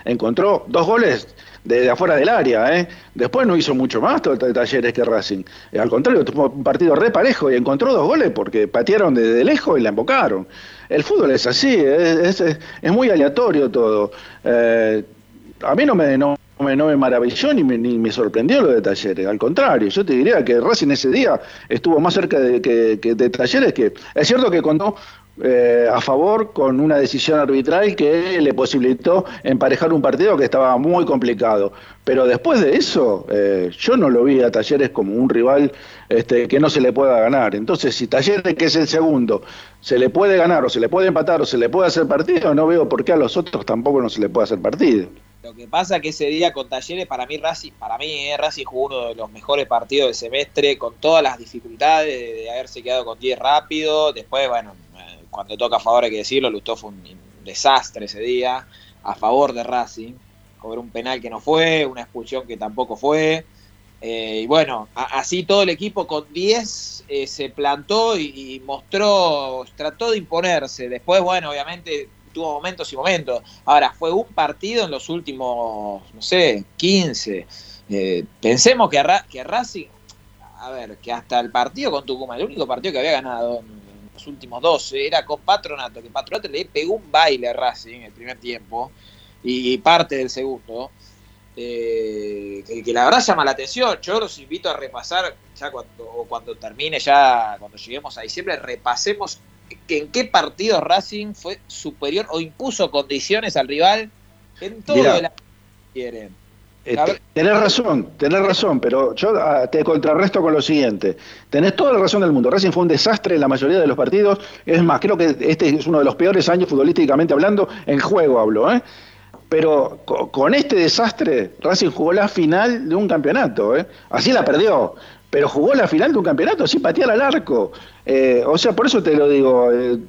encontró dos goles de, afuera del área, ¿eh? Después no hizo mucho más el talleres que Racing. Eh, al contrario, tuvo un partido re parejo y encontró dos goles porque patearon desde lejos y la embocaron. El fútbol es así, es, es, muy aleatorio todo. Eh, a mí no me, no, me, maravilló ni me, ni me sorprendió lo de Talleres. Al contrario, yo te diría que Racing ese día estuvo más cerca de, que, que de Talleres que... Es cierto que contó eh, a favor con una decisión arbitral que le posibilitó emparejar un partido que estaba muy complicado. Pero después de eso, eh, yo no lo vi a Talleres como un rival este, que no se le pueda ganar. Entonces, si Talleres, que es el segundo, se le puede ganar o se le puede empatar o se le puede hacer partido, no veo por qué a los otros tampoco no se le puede hacer partido. Lo que pasa que ese día con Talleres, para mí Racing, para mí eh, Racing jugó uno de los mejores partidos del semestre, con todas las dificultades de, haberse quedado con 10 rápido. Después, bueno, cuando toca a favor hay que decirlo, Lustó fue un desastre ese día, a favor de Racing, cobró un penal que no fue, una expulsión que tampoco fue, eh, y bueno, así todo el equipo con 10 eh, se plantó y, mostró, trató de imponerse, después bueno, obviamente tuvo momentos y momentos, ahora fue un partido en los últimos, no sé, 15, eh, pensemos que, que Racing, a ver, que hasta el partido con Tucumán, el único partido que había ganado últimos dos, era con Patronato, que Patronato le pegó un baile a Racing en el primer tiempo y parte del segundo, eh, que, la verdad llama la atención. Yo los invito a repasar, ya cuando, cuando termine, ya cuando lleguemos a diciembre, repasemos que en qué partido Racing fue superior o impuso condiciones al rival en todo el año quieren. Eh, tenés razón, tenés razón, pero yo ah, te contrarresto con lo siguiente. Tenés toda la razón del mundo. Racing fue un desastre en la mayoría de los partidos. Es más, creo que este es uno de los peores años futbolísticamente hablando, en juego hablo, ¿eh? Pero con este desastre, Racing jugó la final de un campeonato, ¿eh? Así la perdió, pero jugó la final de un campeonato, así patear al arco. Eh, o sea, por eso te lo digo. Eh,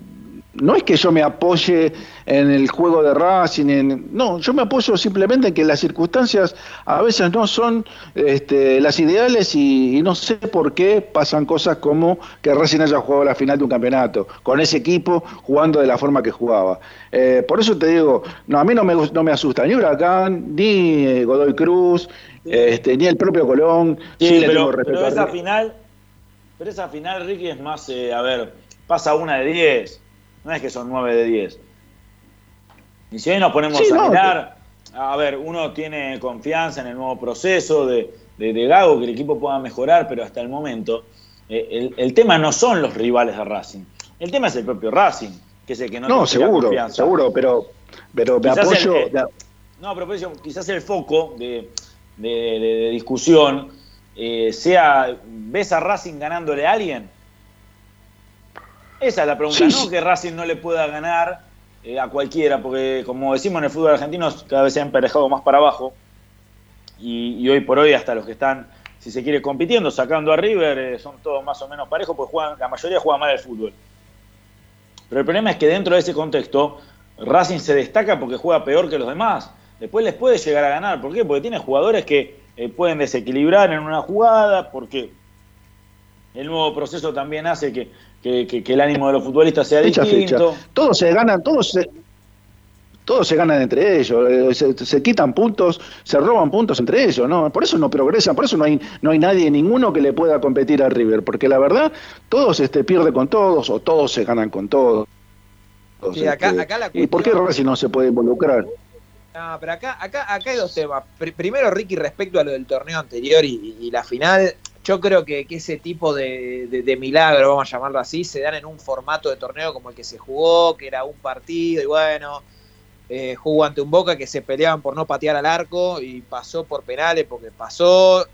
no es que yo me apoye en el juego de Racing, en, no, yo me apoyo simplemente en que las circunstancias a veces no son este, las ideales y, no sé por qué pasan cosas como que Racing haya jugado la final de un campeonato, con ese equipo jugando de la forma que jugaba. Eh, por eso te digo, no, a mí no me, no me asusta ni Huracán, ni eh, Godoy Cruz, este, ni el propio Colón. Sí, pero, esa final, pero esa final, Ricky, es más, eh, a ver, pasa una de 10 no es que son 9 de 10. Y si hoy nos ponemos a mirar, a ver, uno tiene confianza en el nuevo proceso de, de, Gago, que el equipo pueda mejorar, pero hasta el momento, eh, el, tema no son los rivales de Racing. El tema es el propio Racing, que es el que no, no seguro, seguro, pero, pero me apoyo. Eh, no, pero quizás el foco de, discusión eh, sea, ¿ves a Racing ganándole a alguien? Esa es la pregunta, no que Racing no le pueda ganar eh, a cualquiera, porque como decimos en el fútbol argentino, cada vez se ha emparejado más para abajo. Y, hoy por hoy, hasta los que están, si se quiere, compitiendo, sacando a River, eh, son todos más o menos parejos, porque juegan, la mayoría juega mal el fútbol. Pero el problema es que dentro de ese contexto, Racing se destaca porque juega peor que los demás. Después les puede llegar a ganar. ¿Por qué? Porque tiene jugadores que eh, pueden desequilibrar en una jugada, porque el nuevo proceso también hace que que, el ánimo de los futbolistas sea distinto. Todos se ganan, todos se, todos se ganan entre ellos, eh, se, quitan puntos, se roban puntos entre ellos, ¿no? Por eso no progresan, por eso no hay, no hay nadie, ninguno que le pueda competir a River, porque la verdad, todos este, pierden con todos o todos se ganan con todos. Este, ¿Y por qué Racing no se puede involucrar? No, pero acá, acá, acá hay dos temas. Primero, Ricky, respecto a lo del torneo anterior y la final, yo creo que, ese tipo de, milagro, vamos a llamarlo así, se dan en un formato de torneo como el que se jugó, que era un partido y bueno, eh, jugó ante un Boca que se peleaban por no patear al arco y pasó por penales porque pasó.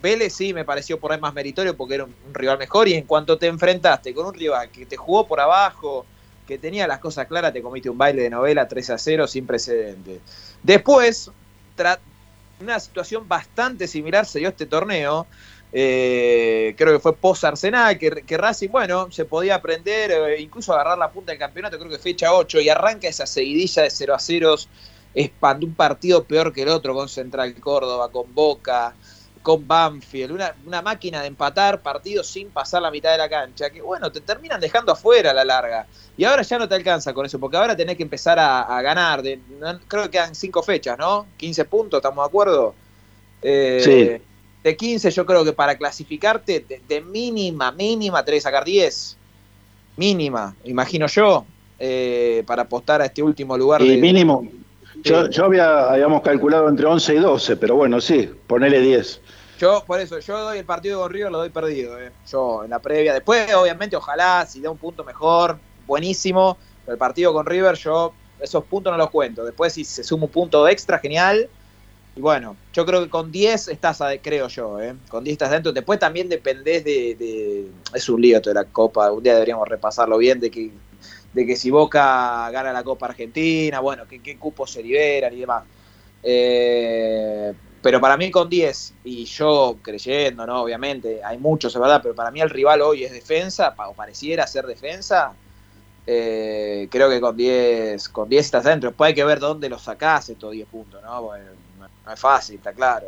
Vélez sí me pareció por ahí más meritorio porque era un, rival mejor y en cuanto te enfrentaste con un rival que te jugó por abajo, que tenía las cosas claras, te comiste un baile de novela 3 a 0 sin precedentes. Después, una situación bastante similar se dio este torneo eh, creo que fue post Arsenal, que, Racing, bueno, se podía aprender, eh, incluso agarrar la punta del campeonato, creo que fecha 8, y arranca esa seguidilla de 0 a 0, espantó un partido peor que el otro con Central Córdoba, con Boca, con Banfield, una, máquina de empatar partidos sin pasar la mitad de la cancha, que bueno, te terminan dejando afuera a la larga. Y ahora ya no te alcanza con eso, porque ahora tenés que empezar a, ganar. Creo que quedan 5 fechas, ¿no? 15 puntos, ¿estamos de acuerdo? Eh, sí de 15 yo creo que para clasificarte de, mínima, mínima, tenés que sacar 10. Mínima, imagino yo, eh, para apostar a este último lugar. Y mínimo. Yo, yo había, habíamos calculado entre 11 y 12, pero bueno, sí, ponele 10. Yo, por eso, yo doy el partido con River, lo doy perdido. Eh. Yo en la previa. Después, obviamente, ojalá, si da un punto mejor, buenísimo. Pero el partido con River, yo esos puntos no los cuento. Después, si se suma un punto extra, genial. Y bueno, yo creo que con 10 estás, creo yo, ¿eh? con 10 estás dentro. Después también dependés de, Es un lío toda la Copa, un día deberíamos repasarlo bien, de que, de que si Boca gana la Copa Argentina, bueno, qué, qué cupos se liberan y demás. Eh, pero para mí con 10, y yo creyendo, ¿no? Obviamente, hay muchos, es verdad, pero para mí el rival hoy es defensa, o pareciera ser defensa. Eh, creo que con 10 con 10 estás dentro. Después hay que ver dónde los sacás estos 10 puntos, ¿no? No es fácil, está claro.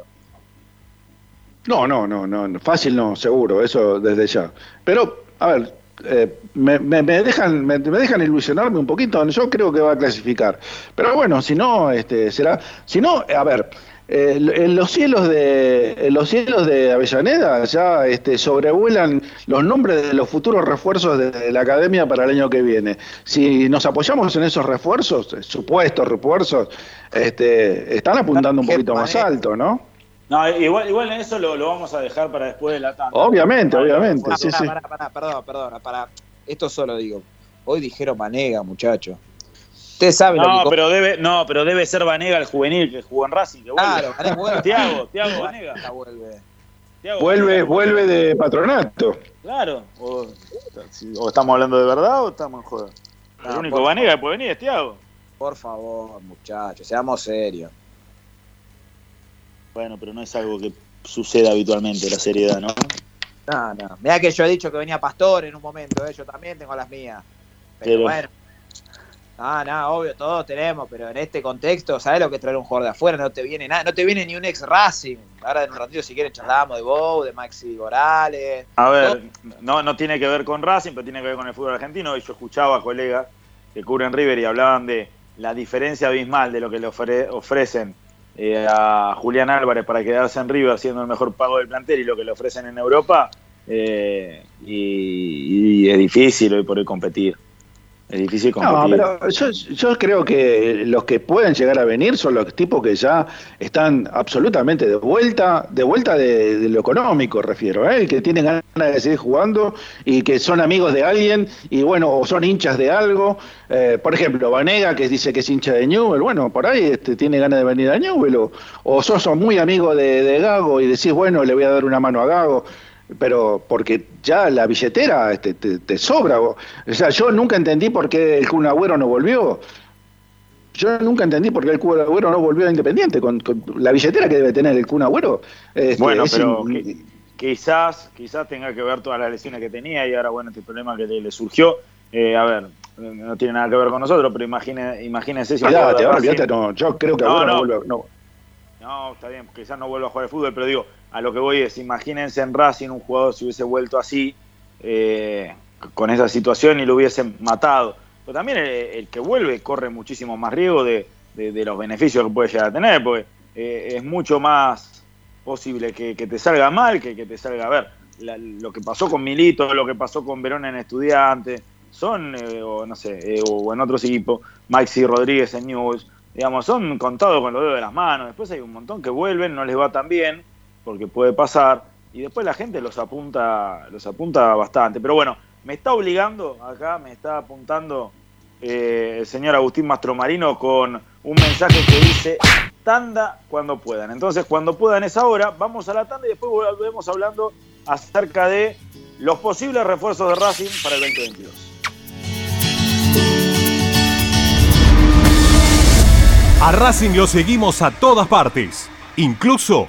No, no, no, no, fácil no, seguro, eso desde ya. Pero, a ver, eh, me, dejan, me, dejan ilusionarme un poquito, yo creo que va a clasificar. Pero bueno, si no, este, será, si no, a ver, eh, en los cielos de los cielos de Avellaneda ya este, sobrevuelan los nombres de los futuros refuerzos de, la academia para el año que viene. Si nos apoyamos en esos refuerzos, eh, supuestos refuerzos, este, están apuntando un poquito más alto, ¿no? No, igual, igual en eso lo, vamos a dejar para después de la tanda. Obviamente, obviamente. sí, sí. perdón, perdón, para, esto solo digo. Hoy dijeron Manega, muchacho. No, lo que pero debe, no, pero debe ser Vanega el juvenil que jugó en Racing. Que. Claro, vuelve. Tiago, Tiago Vanega. Vuelve. vuelve, vuelve de patronato. Claro. O, estamos hablando de verdad o estamos en joda. el único Vanega que puede venir es Tiago. Por favor, muchachos, seamos serios. Bueno, pero no es algo que suceda habitualmente, la seriedad, ¿no? No, no. Mira que yo he dicho que venía Pastor en un momento, ¿eh? yo también tengo las mías. Pero, bueno, Ah, no, obvio, todos tenemos, pero en este contexto, ¿sabes lo que traer un jugador de afuera? No te viene nada, no te viene ni un ex Racing. Ahora en un ratito, si quieren, charlamos de Bow, de Maxi Morales. A ver, no, no tiene que ver con Racing, pero tiene que ver con el fútbol argentino. Yo escuchaba a colegas que cubren River y hablaban de la diferencia abismal de lo que le ofrecen eh, a Julián Álvarez para quedarse en River haciendo el mejor pago del plantel y lo que le ofrecen en Europa. Eh, y, y, es difícil hoy por hoy competir. Es difícil competir. No, pero yo, creo que los que pueden llegar a venir son los tipos que ya están absolutamente de vuelta, de vuelta de, lo económico, refiero, ¿eh? que tienen ganas de seguir jugando y que son amigos de alguien y bueno, o son hinchas de algo. Eh, por ejemplo, Vanega, que dice que es hincha de Newell, bueno, por ahí este, tiene ganas de venir a Newell, o, o sos, muy amigo de, de Gago y decís, bueno, le voy a dar una mano a Gago pero porque ya la billetera este, te, sobra. O sea, yo nunca entendí por qué el Kun Agüero no volvió. Yo nunca entendí por qué el Kun Agüero no volvió a Independiente, con, la billetera que debe tener el Kun Agüero. Este, bueno, pero quizás, quizás tenga que ver todas las lesiones que tenía y ahora, bueno, este problema que le, surgió. Eh, a ver, no tiene nada que ver con nosotros, pero imagine, imagínense si... no, yo creo que Agüero no, vuelve... No. no, está bien, quizás no vuelva a jugar al fútbol, pero digo, a lo que voy es, imagínense en Racing un jugador si hubiese vuelto así, eh, con esa situación y lo hubiesen matado. Pero también el, que vuelve corre muchísimo más riesgo de, los beneficios que puede llegar a tener, porque eh, es mucho más posible que, te salga mal que que te salga a ver. lo que pasó con Milito, lo que pasó con Verón en Estudiante, son, eh, o no sé, o en otros equipos, Maxi Rodríguez en News, digamos, son contados con los dedos de las manos. Después hay un montón que vuelven, no les va tan bien porque puede pasar, y después la gente los apunta, los apunta bastante. Pero bueno, me está obligando, acá me está apuntando eh, el señor Agustín Mastromarino con un mensaje que dice tanda cuando puedan. Entonces, cuando puedan es ahora, vamos a la tanda y después volvemos hablando acerca de los posibles refuerzos de Racing para el 2022. A Racing lo seguimos a todas partes, incluso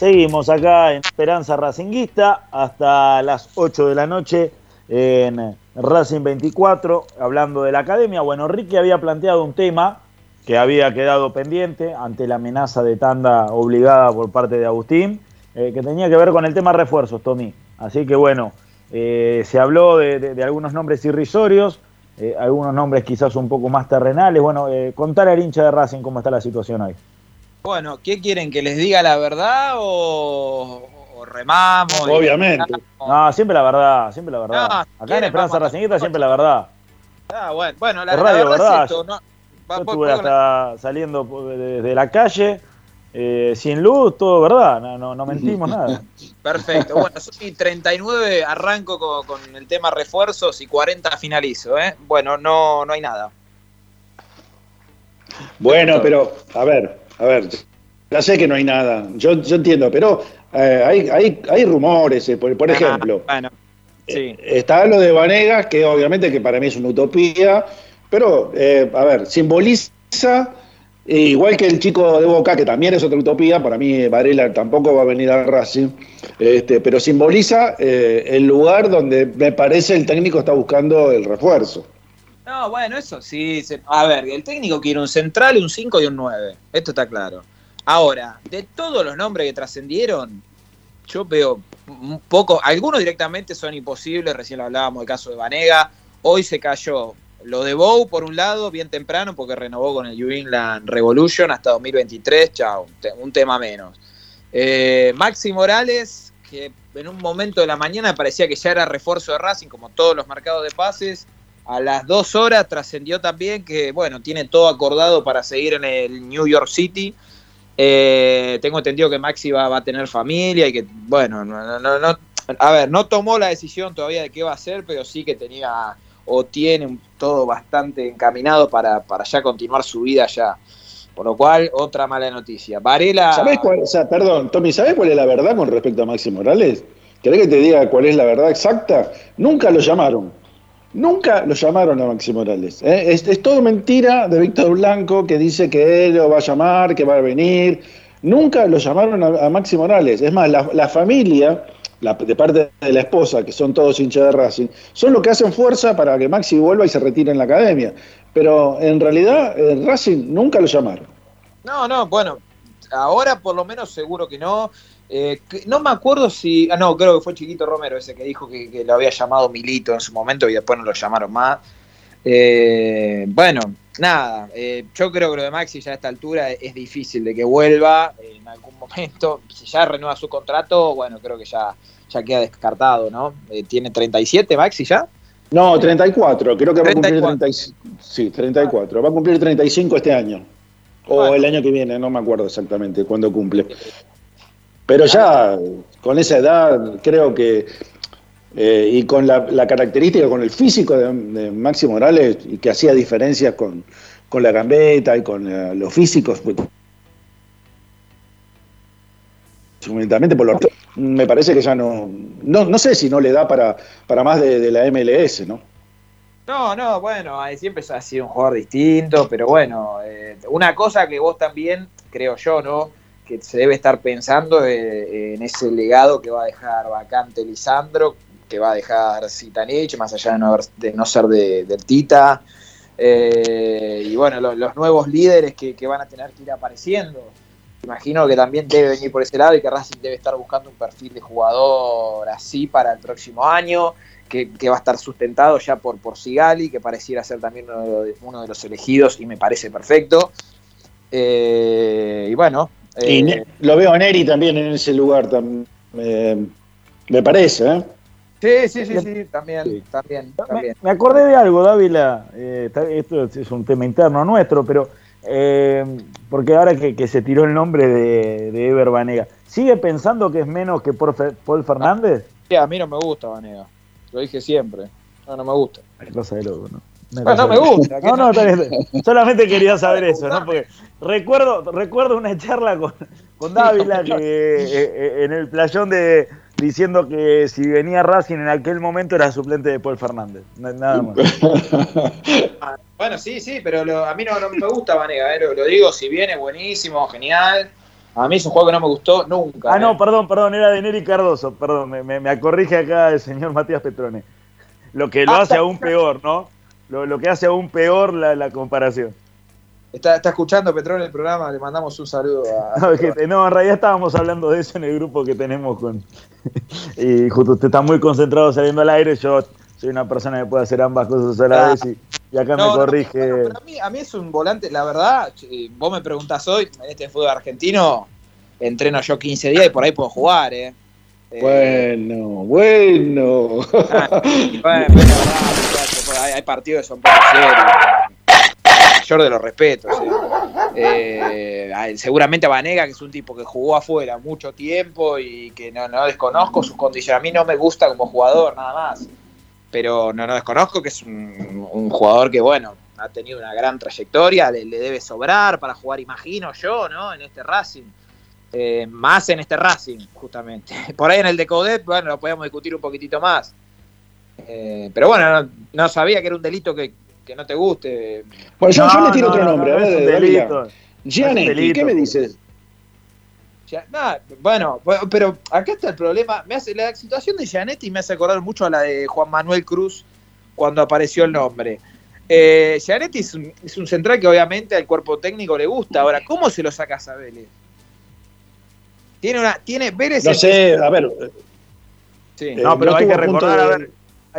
Seguimos acá en Esperanza Racinguista hasta las 8 de la noche en Racing 24, hablando de la academia. Bueno, Ricky había planteado un tema que había quedado pendiente ante la amenaza de tanda obligada por parte de Agustín, eh, que tenía que ver con el tema refuerzos, Tommy. Así que bueno, eh, se habló de, algunos nombres irrisorios, eh, algunos nombres quizás un poco más terrenales. Bueno, contar al hincha de Racing cómo está la situación hoy. Bueno, ¿qué quieren? ¿Que les diga la verdad o, o remamos? Obviamente. No, siempre la verdad, siempre la verdad. No, Acá en Esperanza vamos a- Racinguista siempre la verdad. Ah, bueno, bueno, la, radio, verdad, ¿verdad? es esto, ¿no? Va- Yo estuve la- hasta saliendo desde la calle, eh, sin luz, todo verdad, no, no, no mentimos <laughs> nada. Perfecto. Bueno, soy 39, arranco con, con el tema refuerzos y 40 finalizo, ¿eh? Bueno, no, no hay nada. Bueno, pero, a ver, a ver, ya sé que no hay nada, yo, yo entiendo, pero eh, hay, hay, hay rumores, eh, por, por ejemplo, Ah, bueno, sí. está lo de Vanegas, que obviamente que para mí es una utopía, pero, eh, a ver, simboliza, eh, igual que el chico de Boca, que también es otra utopía, para mí Varela tampoco va a venir a Racing, este, pero simboliza eh, el lugar donde me parece el técnico está buscando el refuerzo. No, bueno, eso sí. se- a ver, el técnico quiere un central, un 5 y un 9. Esto está claro. Ahora, de todos los nombres que trascendieron, yo veo un poco. Algunos directamente son imposibles. Recién lo hablábamos del caso de Vanega. Hoy se cayó lo de Bow por un lado, bien temprano, porque renovó con el New England Revolution hasta 2023. Chao, un, te- un tema menos. Eh, Maxi Morales, que en un momento de la mañana parecía que ya era refuerzo de Racing, como todos los mercados de pases. A las dos horas trascendió también que, bueno, tiene todo acordado para seguir en el New York City. Eh, tengo entendido que Maxi va, a tener familia y que, bueno, no, no- no- a ver, no tomó la decisión todavía de qué va a hacer, pero sí que tenía o tiene todo bastante encaminado para, para ya continuar su vida ya. Por lo cual, otra mala noticia. Varela. ¿Sabés cuál, o sea, perdón, Tommy, ¿sabés cuál es la verdad con respecto a Maxi Morales? ¿Querés que te diga cuál es la verdad exacta? Nunca lo llamaron. Nunca lo llamaron a Maxi Morales. ¿eh? Es, todo mentira de Víctor Blanco que dice que él lo va a llamar, que va a venir. Nunca lo llamaron a, Maxi Morales. Es más, la, la familia la- de parte de la esposa, que son todos hinchas de Racing, son los que hacen fuerza para que Maxi vuelva y se retire en la academia. Pero en realidad eh, Racing nunca lo llamaron. No, no, bueno, ahora por lo menos seguro que no. Eh, no me acuerdo si. Ah, no, creo que fue Chiquito Romero ese que dijo que, que lo había llamado Milito en su momento y después no lo llamaron más. Eh, bueno, nada, eh, yo creo que lo de Maxi ya a esta altura es difícil de que vuelva en algún momento. <laughs> Si ya renueva su contrato, bueno, creo que ya, ya queda descartado, ¿no? Eh, ¿Tiene 37 Maxi ya? No, 34, creo que va a cumplir 34. 35. Sí, 34. Va a cumplir 35 este año. O el año que viene, no me acuerdo exactamente cuándo cumple. Pero ya con esa edad, creo que. eh, y con la, característica, con el físico de, de Maxi Morales, y que hacía diferencias con, con la gambeta y con eh, los físicos, pues, por lo me parece que ya no, no. No sé si no le da para, para más de, la MLS, ¿no? No, no, bueno, siempre ha sido un jugador distinto, pero bueno, eh, una cosa que vos también, creo yo, ¿no? Que se debe estar pensando eh, en ese legado que va a dejar vacante Lisandro, que va a dejar Zitanich, más allá de no, ser de- Tita. Eh, y bueno, lo- los nuevos líderes que, van a tener que ir apareciendo. Imagino que también debe venir por ese lado y que Racing debe estar buscando un perfil de jugador así para el próximo año, que, va a estar sustentado ya por, por Sigali, que pareciera ser también uno de, uno de los elegidos y me parece perfecto. Eh, y bueno. Eh, Y Ne- lo veo a Neri también en ese lugar, tam- eh, me parece, ¿eh? sí, sí, sí, sí, también, también, Me, también. me acordé de algo, Dávila. eh, esto es un tema interno nuestro, pero eh, porque ahora que, que se tiró el nombre de, de Ever Banega, ¿sigue pensando que es menos que por Fe- Paul Fernández? Sí, a mí no me gusta Vanega. Lo dije siempre. No, no me gusta. Cosa de loco, ¿no? Bueno, no me gusta, No, no, no- está bien. solamente quería saber eso, ¿no? Porque recuerdo, recuerdo una charla con, con Dávila que, eh, eh, en el playón de diciendo que si venía Racing en aquel momento era suplente de Paul Fernández. Na- Nada más. <laughs> Ah, Bueno, sí, sí, pero lo- a mí no, no me gusta Vanega, eh, lo, lo digo, si viene buenísimo, genial. A mí es un juego que no me gustó nunca. Ah, eh. no, perdón, perdón, era de Neri Cardoso, perdón, me, me, me corrige acá el señor Matías Petrone. Lo que lo Ah, hace aún peor, ¿no? Lo, lo que hace aún peor la, la comparación. Está, está escuchando Petrón el programa, le mandamos un saludo a. <laughs> No, que- no, en realidad estábamos hablando de eso en el grupo que tenemos con. <laughs> y justo usted está muy concentrado saliendo al aire. Yo soy una persona que puede hacer ambas cosas a la Ah. vez y, y acá No, me no, corrige. A mí, a mí es un volante, la verdad, vos me preguntás hoy, en este fútbol argentino, entreno yo 15 días y por ahí puedo jugar, ¿eh? Eh, Bueno, bueno. Ah, y bueno, hay, partidos que son poco serios. Mayor de los respetos. eh. Eh, seguramente Vanega, que es un tipo que jugó afuera mucho tiempo y que no, no desconozco sus condiciones. A mí no me gusta como jugador, nada más. Pero no, no desconozco que es un, jugador que, bueno, ha tenido una gran trayectoria, le, debe sobrar para jugar, imagino yo, ¿no? En este Racing. Eh, más en este Racing, justamente. <laughs> Por ahí en el de Coudet, bueno, lo podemos discutir un poquitito más. Eh, pero bueno, no, no sabía que era un delito que, que no te guste. Bueno, yo, yo le tiro no, otro no, nombre, no, a ver, delito. Gianetti. ¿qué me dices? Ya, bueno, bu- pero acá está el problema. Me hace, la situación de Gianetti me hace acordar mucho a la de Juan Manuel Cruz cuando apareció el nombre. Eh, Gianetti es un, es un central que obviamente al cuerpo técnico le gusta. Ahora, ¿cómo se lo sacas a Vélez? Tiene una, tiene Vélez. No sé, a ver. Sí. eh, No, pero hay que recordar, a ver,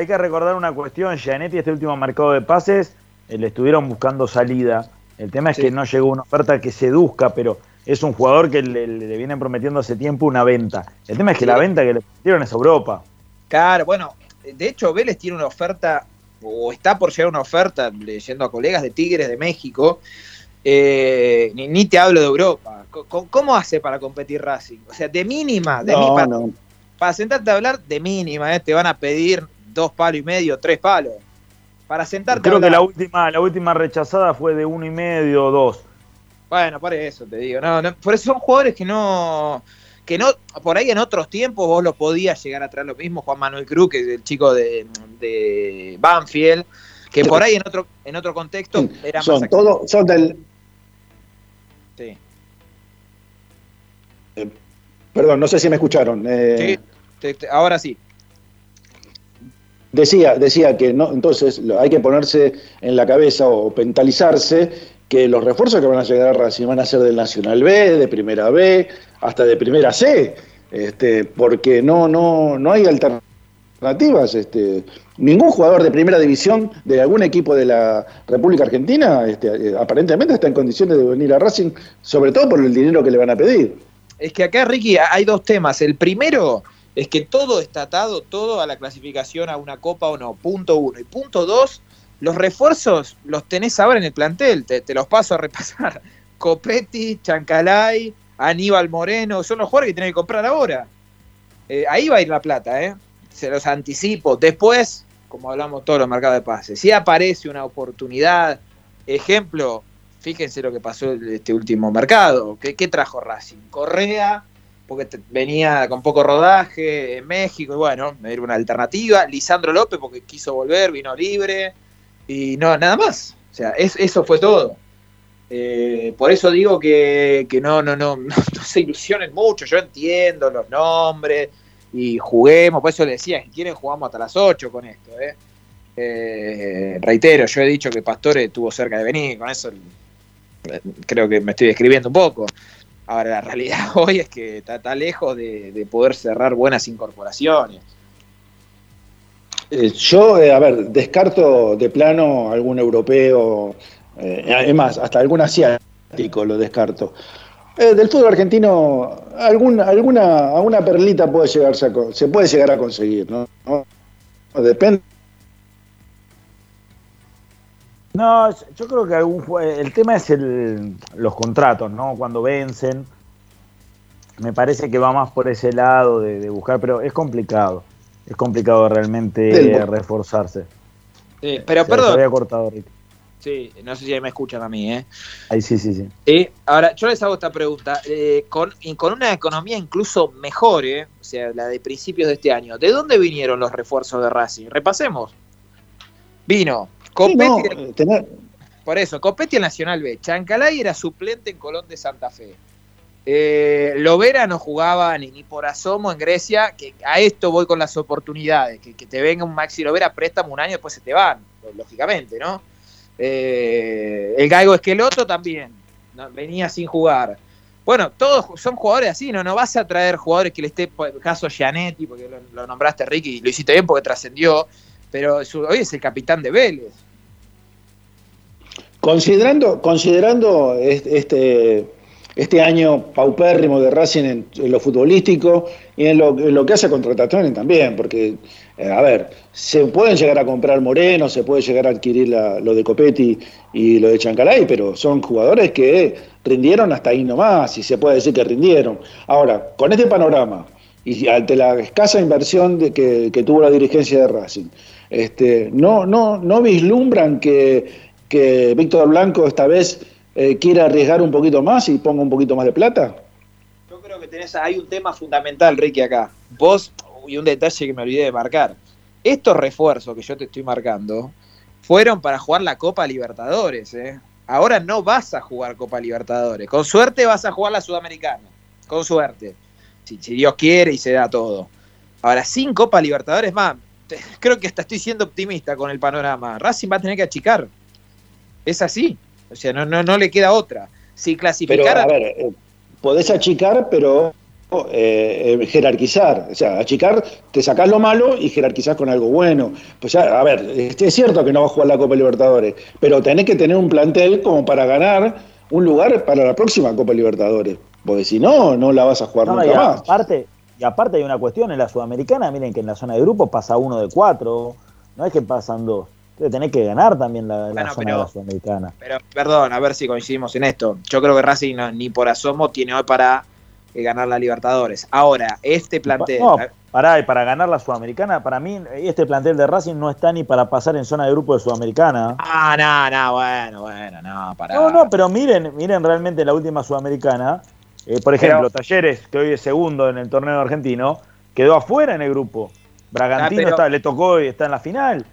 hay que recordar una cuestión. Gianetti, este último mercado de pases, eh, le estuvieron buscando salida. El tema es Sí. que no llegó una oferta que seduzca, pero es un jugador que le, le vienen prometiendo hace tiempo una venta. El tema es que Sí. la venta que le prometieron es Europa. Claro, bueno, de hecho Vélez tiene una oferta, o está por llegar una oferta, leyendo a colegas de Tigres de México, eh, ni, ni te hablo de Europa. ¿Cómo hace para competir Racing? O sea, de mínima, de No, mí- para, no. para sentarte a hablar, de mínima, eh, te van a pedir dos palos y medio, tres palos. Para sentarte Creo a que la última, la última rechazada fue de uno y medio o dos. Bueno, por eso te digo, no, no, por eso son jugadores que no, que no, por ahí en otros tiempos vos lo podías llegar a traer lo mismo, Juan Manuel Cruz, que es el chico de, de Banfield, que por ahí en otro, en otro contexto era Son más todos, son del. Sí. Perdón, no sé si me escucharon. eh, Te- te- ahora sí. Decía, decía que no, entonces hay que ponerse en la cabeza o mentalizarse que los refuerzos que van a llegar a Racing van a ser del Nacional B, de Primera B, hasta de Primera C, este, porque no, no, no hay alternativas. Este, ningún jugador de Primera División de algún equipo de la República Argentina este, aparentemente está en condiciones de venir a Racing, sobre todo por el dinero que le van a pedir. Es que acá, Ricky, hay dos temas. El primero es que todo está atado, todo a la clasificación a una copa o no. Punto uno. Y punto dos, los refuerzos los tenés ahora en el plantel. Te, los paso a repasar. <laughs> Copetti, Chancalay, Aníbal Moreno, son los jugadores que tenés que comprar ahora. Eh, ahí va a ir la plata, ¿eh? Se los anticipo. Después, como hablamos todos los mercados de pases, si aparece una oportunidad, ejemplo, fíjense lo que pasó este último mercado. ¿Qué, qué trajo Racing? Correa, porque venía con poco rodaje en México, y bueno, era una alternativa. Lisandro López, porque quiso volver, vino libre, y no, nada más. O sea, es- eso fue todo. Eh, por eso digo que, que no, no, no, <laughs> no, se ilusionen mucho. Yo entiendo los nombres y juguemos. Por eso les decía, si quieren jugamos hasta las 8 con esto. ¿eh? Eh, reitero, yo he dicho que Pastore estuvo cerca de venir. Con eso eh, creo que me estoy describiendo un poco. Ahora, la realidad <laughs> hoy es que está, está lejos de, de poder cerrar buenas incorporaciones. Eh, yo, eh, a ver, descarto de plano algún europeo, eh, además, hasta algún asiático lo descarto. Eh, del fútbol argentino, algún, alguna, alguna perlita puede llegarse a se puede llegar a conseguir. ¿No? Depende. No, yo creo que algún el tema es el, los contratos, ¿no? Cuando vencen. Me parece que va más por ese lado de, de buscar, pero es complicado. Es complicado realmente reforzarse. Sí, pero Se- perdón. Había cortado, Rick. Sí, no sé si me escuchan a mí, ¿eh? Ahí sí, sí, sí. Sí, ahora yo les hago esta pregunta. eh, con, y con una economía incluso mejor, ¿eh? o sea, la de principios de este año, ¿de dónde vinieron los refuerzos de Racing? Repasemos. Vino Copetti, no, por eso, Copetti en Nacional B, Chancalay era suplente en Colón de Santa Fe. Eh, Lovera no jugaba ni, ni por asomo en Grecia, que a esto voy con las oportunidades, que, que te venga un Maxi Lovera préstamo un año, después se te van, lógicamente, ¿no? Eh, el Gaigo Esqueloto también, ¿no? venía sin jugar. Bueno, todos son jugadores así, ¿no? No vas a traer jugadores que le esté, por el caso Gianetti, porque lo, lo nombraste Ricky, y lo hiciste bien porque trascendió, pero hoy es el capitán de Vélez. Considerando, considerando est- este, este año paupérrimo de Racing en, lo futbolístico y en lo, lo que hace contrataciones también, porque, eh, a ver, se pueden llegar a comprar Moreno, se puede llegar a adquirir lo de Copetti y lo de Chancalay, pero son jugadores que rindieron hasta ahí nomás, y se puede decir que rindieron. Ahora, con este panorama y ante la escasa inversión de que, tuvo la dirigencia de Racing, este, no, no, no vislumbran que, que Víctor Blanco esta vez eh, quiera arriesgar un poquito más y ponga un poquito más de plata. Yo creo que tenés, hay un tema fundamental, Ricky, acá. Vos, y un detalle que me olvidé de marcar. Estos refuerzos que yo te estoy marcando fueron para jugar la Copa Libertadores, ¿eh? Ahora no vas a jugar Copa Libertadores. Con suerte vas a jugar la Sudamericana. Con suerte. Si, si Dios quiere y se da todo. Ahora, sin Copa Libertadores, más, creo que hasta estoy siendo optimista con el panorama. Racing va a tener que achicar. Es así. O sea, no, no, no le queda otra. Si Pero, clasificara. a ver, eh, podés achicar, pero eh, eh, jerarquizar. O sea, achicar, te sacás lo malo y jerarquizás con algo bueno. Pues ya, a ver, este, es cierto que no va a jugar la Copa Libertadores, pero tenés que tener un plantel como para ganar un lugar para la próxima Copa Libertadores. Porque si no, no la vas a jugar No, y nunca más. aparte, y aparte hay una cuestión en la Sudamericana, miren que en la zona de grupo pasa uno de cuatro, no es que pasan dos. Entonces tenés que ganar también la, la Bueno, zona pero- de la Sudamericana. Pero, perdón, a ver si coincidimos en esto. Yo creo que Racing no- ni por asomo tiene hoy para eh, ganar la Libertadores. Ahora, este plantel. No, pará, y para ganar la Sudamericana, para mí este plantel de Racing no está ni para pasar en zona de grupo de Sudamericana. Ah, no, no, bueno, bueno, no, para. No, no, pero miren, miren realmente la última Sudamericana. Eh, por ejemplo, Talleres, que hoy es segundo en el torneo argentino, quedó afuera en el grupo. Bragantino Ah, pero- está, le tocó y está en la final.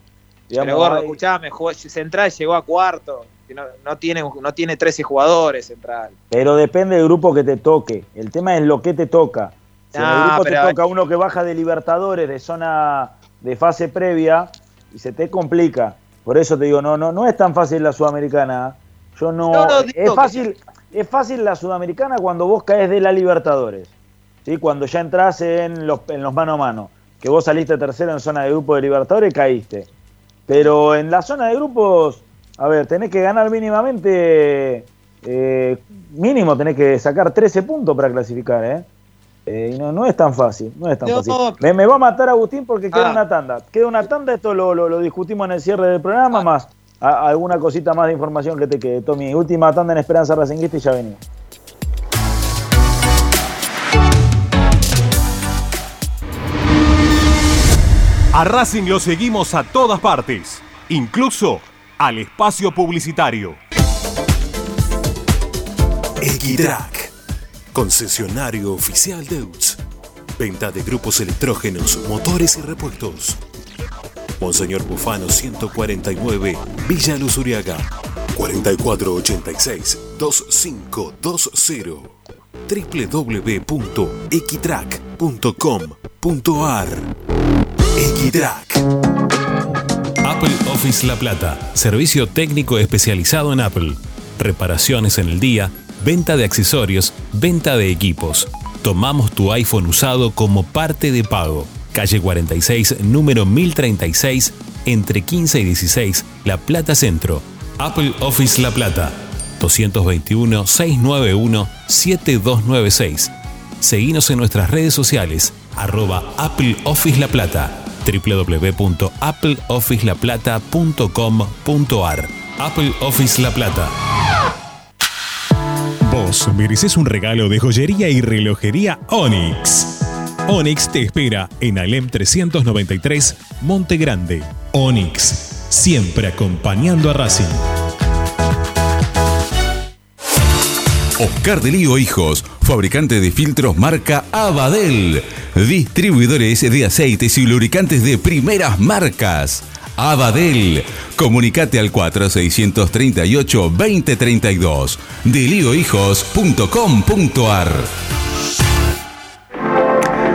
Digamos, pero gordo, escuchame, jugó- Central llegó a cuarto. No, no tiene, no tiene 13 jugadores Central. Pero depende del grupo que te toque. El tema es lo que te toca. Si en el grupo te toca uno que baja de Libertadores, de zona de fase previa, y se te complica. Por eso te digo, no, no, no es tan fácil la sudamericana. Yo no. es fácil, es fácil la sudamericana cuando vos caes de la Libertadores. ¿sí? Cuando ya entras en los, en los mano a mano. Que vos saliste tercero en zona de grupo de Libertadores y caíste. Pero en la zona de grupos, a ver, tenés que ganar mínimamente. Eh, mínimo tenés que sacar 13 puntos para clasificar, ¿eh? Eh, no, no es tan fácil, no es tan fácil. Me, va a matar Agustín porque queda ah. una tanda. Queda una tanda, esto lo, lo, discutimos en el cierre del programa, ah. más alguna cosita más de información que te quede. Tommy, última tanda en Esperanza Racinguista y ya venimos. A Racing lo seguimos a todas partes, incluso al espacio publicitario. Equitrack Concesionario oficial Deutz. Venta de grupos electrógenos, motores y repuestos. Monseñor Bufano 149, Villa Luz Uriaga. 4486-2520. www.equitrack.com.ar Equitrack. Apple Office La Plata. Servicio técnico especializado en Apple. Reparaciones en el día venta de accesorios, venta de equipos. Tomamos tu iPhone usado como parte de pago. Calle 46, número 1036, entre 15 y 16, La Plata Centro. Apple Office La Plata. 221-691-7296. Seguinos en nuestras redes sociales, arroba Apple Office La Plata, www.appleofficelaplata.com.ar. Apple Office La Plata. Vos mereces un regalo de joyería y relojería Onyx. Onyx te espera en Alem 393, Monte Grande. Onyx, siempre acompañando a Racing. Oscar de Lío Hijos, fabricante de filtros marca Abadel. Distribuidores de aceites y lubricantes de primeras marcas. Abadel. Comunicate al 4638-2032. Deliohijos.com.ar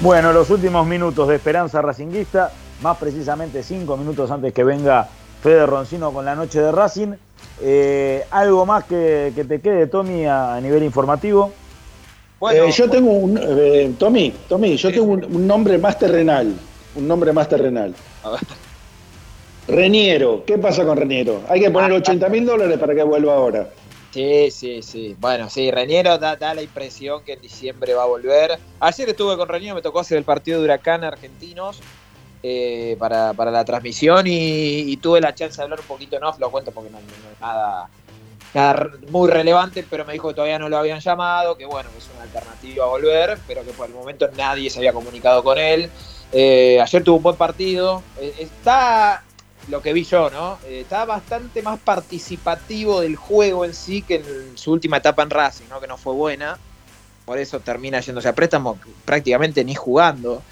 Bueno, los últimos minutos de Esperanza Racinguista, más precisamente cinco minutos antes que venga Fede Roncino con la noche de Racing. Eh, ¿Algo más que, te quede, Tommy, a, nivel informativo? Bueno, eh, yo tengo un. Eh, Tommy, Tommy, yo tengo un, nombre más terrenal. Un nombre más terrenal. Reniero. ¿Qué pasa con Reniero? Hay que poner 80 ah, mil dólares para que vuelva ahora. Sí, sí, sí. Bueno, sí, Reñero da, la impresión que en diciembre va a volver. Ayer estuve con Reñero, me tocó hacer el partido de Huracán Argentinos. eh, para, para la transmisión y, tuve la chance de hablar un poquito off, lo cuento porque no, no es nada, muy relevante, pero me dijo que todavía no lo habían llamado, que bueno, es una alternativa a volver, pero que por el momento nadie se había comunicado con él. Eh, ayer tuvo un buen partido, Eh, está lo que vi yo, ¿no? Eh, está bastante más participativo del juego en sí que en su última etapa en Racing, ¿no? Que no fue buena. Por eso termina yéndose a préstamo, prácticamente ni jugando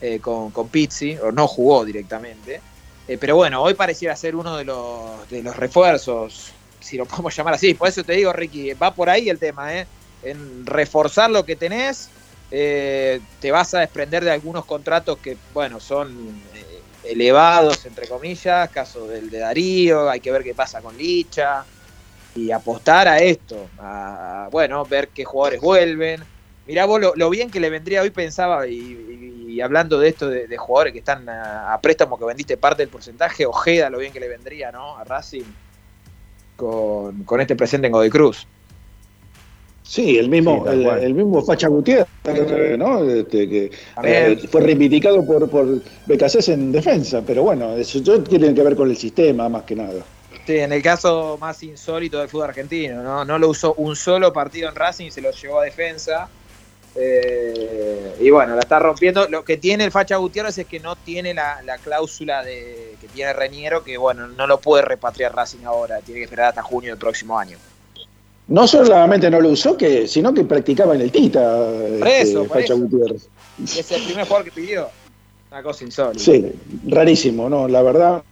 eh, con, con Pizzi, o no jugó directamente. Eh, pero bueno, hoy pareciera ser uno de los, de los refuerzos, si lo <laughs> podemos llamar así. Por eso te digo, Ricky, va por ahí el tema, ¿eh? En reforzar lo que tenés, te vas a desprender de algunos contratos que, bueno, son elevados, entre comillas, caso del de Darío, hay que ver qué pasa con Licha, y apostar a esto, a, bueno, ver qué jugadores vuelven. Mirá vos lo, bien que le vendría hoy, pensaba, y, hablando de esto de, jugadores que están a, a préstamo, que vendiste parte del porcentaje, Ojeda, lo bien que le vendría, ¿no? A Racing con, con este presente en Godoy Cruz. Sí, el mismo, Sí, el, mismo Facha Gutiérrez, ¿no? Este, que eh, fue reivindicado por, por BKC en defensa, pero bueno, eso, eso tiene que ver con el sistema más que nada. Sí, en el caso más insólito del fútbol argentino, ¿no? No lo usó un solo partido en Racing y se lo llevó a defensa. Eh, y bueno, la está rompiendo. Lo que tiene el Facha Gutiérrez es que no tiene la, la cláusula de que tiene Reñero, que bueno, no lo puede repatriar Racing ahora, tiene que esperar hasta junio del próximo año. No solamente no lo usó, que, sino que practicaba en el Tita, Por este, eso, por Facha eso. Gutiérrez. Es el primer jugador que pidió. Una cosa insólita. Sí, rarísimo, ¿no? La verdad.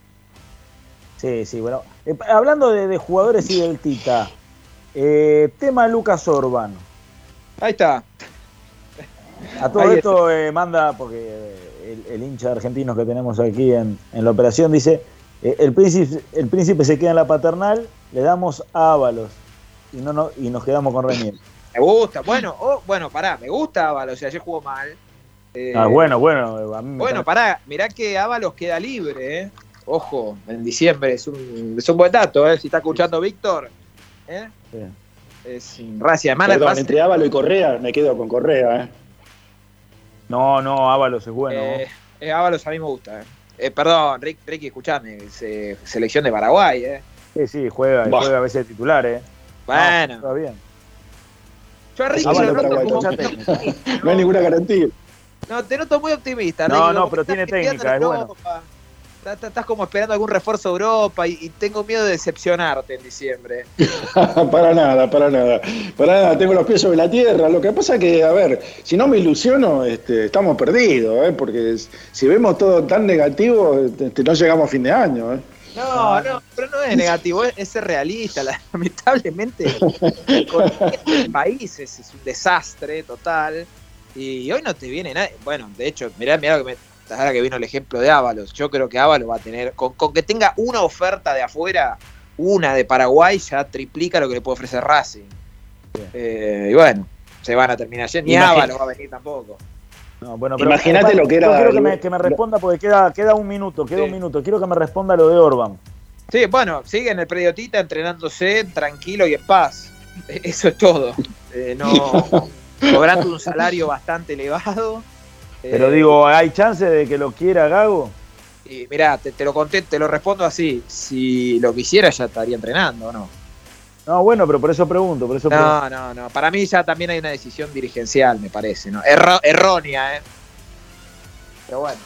Sí, sí, bueno. Eh, hablando de, de jugadores y del Tita, eh, tema Lucas Orban. Ahí está. A todo Ahí esto eh, manda, porque el, el hincha argentino que tenemos aquí en, en la operación dice, eh, el, príncipe, el príncipe se queda en la paternal, le damos a Ábalos y, no, no, y nos quedamos con Reñero. <laughs> Me gusta. Bueno, oh, bueno, pará, me gusta Ábalos, o sea, ayer jugó mal. Eh, Ah, bueno, bueno, a mí me Bueno, parece- pará, mirá que Ábalos queda libre, ¿eh? Ojo, en diciembre es un, es un buen dato, ¿eh? Si está escuchando Víctor, ¿eh? Sí. Es Racia, además Perdón, entre Ávalo y Correa, me quedo con Correa, ¿eh? No, no, Ábalos es bueno. eh, eh, Ábalos a mí me gusta, ¿eh? Eh, perdón, Rick, Ricky, escuchame, es, eh, selección de Paraguay, ¿eh? Sí, sí, juega, Bah. juega a veces titular, ¿eh? Bueno. No, está bien. Yo a Ricky Ábalos lo noto como-. <laughs> No hay ninguna garantía. No, te noto muy optimista. No, Ricky, no, pero tiene técnica, es en Europa. Estás- como esperando algún refuerzo de Europa y, y tengo miedo de decepcionarte en diciembre. <laughs> para nada, para nada. Para nada, tengo los pies sobre la tierra. Lo que pasa es que, a ver, si no me ilusiono, este, estamos perdidos, ¿eh? porque si vemos todo tan negativo, este, no llegamos a fin de año. ¿eh? No, no, pero no es negativo, es, es ser realista. La- <laughs> lamentablemente, <laughs> el economía del país es, es un desastre total. Y hoy no te viene nadie. Bueno, de hecho, mirá, mirá lo que me. Ahora que vino el ejemplo de Ábalos, yo creo que Ábalos va a tener. Con, con que tenga una oferta de afuera, una de Paraguay, ya triplica lo que le puede ofrecer Racing. Eh, y bueno, se van a terminar yendo. Ni Ábalos va a venir tampoco. No, bueno, pero, Imagínate eh, lo que era- Yo quiero que me, que me responda porque queda, queda un minuto, queda Sí. un minuto. Quiero que me responda lo de Orban. Sí, bueno, sigue en el predio Tita entrenándose tranquilo y en paz. Eh, <laughs> Eso es todo. Eh, no <laughs> cobrando un salario bastante elevado. Eh, Pero digo, ¿hay chance de que lo quiera Gago? Y mirá, te, te lo conté, te lo respondo así. Si lo quisiera ya estaría entrenando, ¿o no? No, bueno, pero por eso pregunto, por eso pregunto. No, no, no. Para mí ya también hay una decisión dirigencial, me parece, ¿no? Erro- errónea, ¿eh? Pero bueno.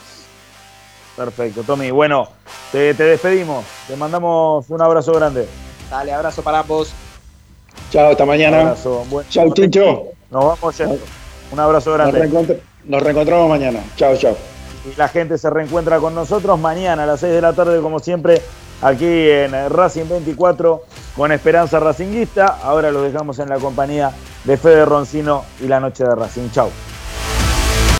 Perfecto, Tommy. Bueno, te, te despedimos. Te mandamos un abrazo grande. Dale, abrazo para ambos. Chao, hasta mañana. Abrazo. Buen- Chao, Chicho. Nos vamos yendo. Un abrazo Nos, grande. reencontr- nos reencontramos mañana. Chao, chao. Y la gente se reencuentra con nosotros mañana a las 6 de la tarde, como siempre, aquí en Racing 24 con Esperanza Racinguista. Ahora los dejamos en la compañía de Fede Roncino y la noche de Racing. Chau.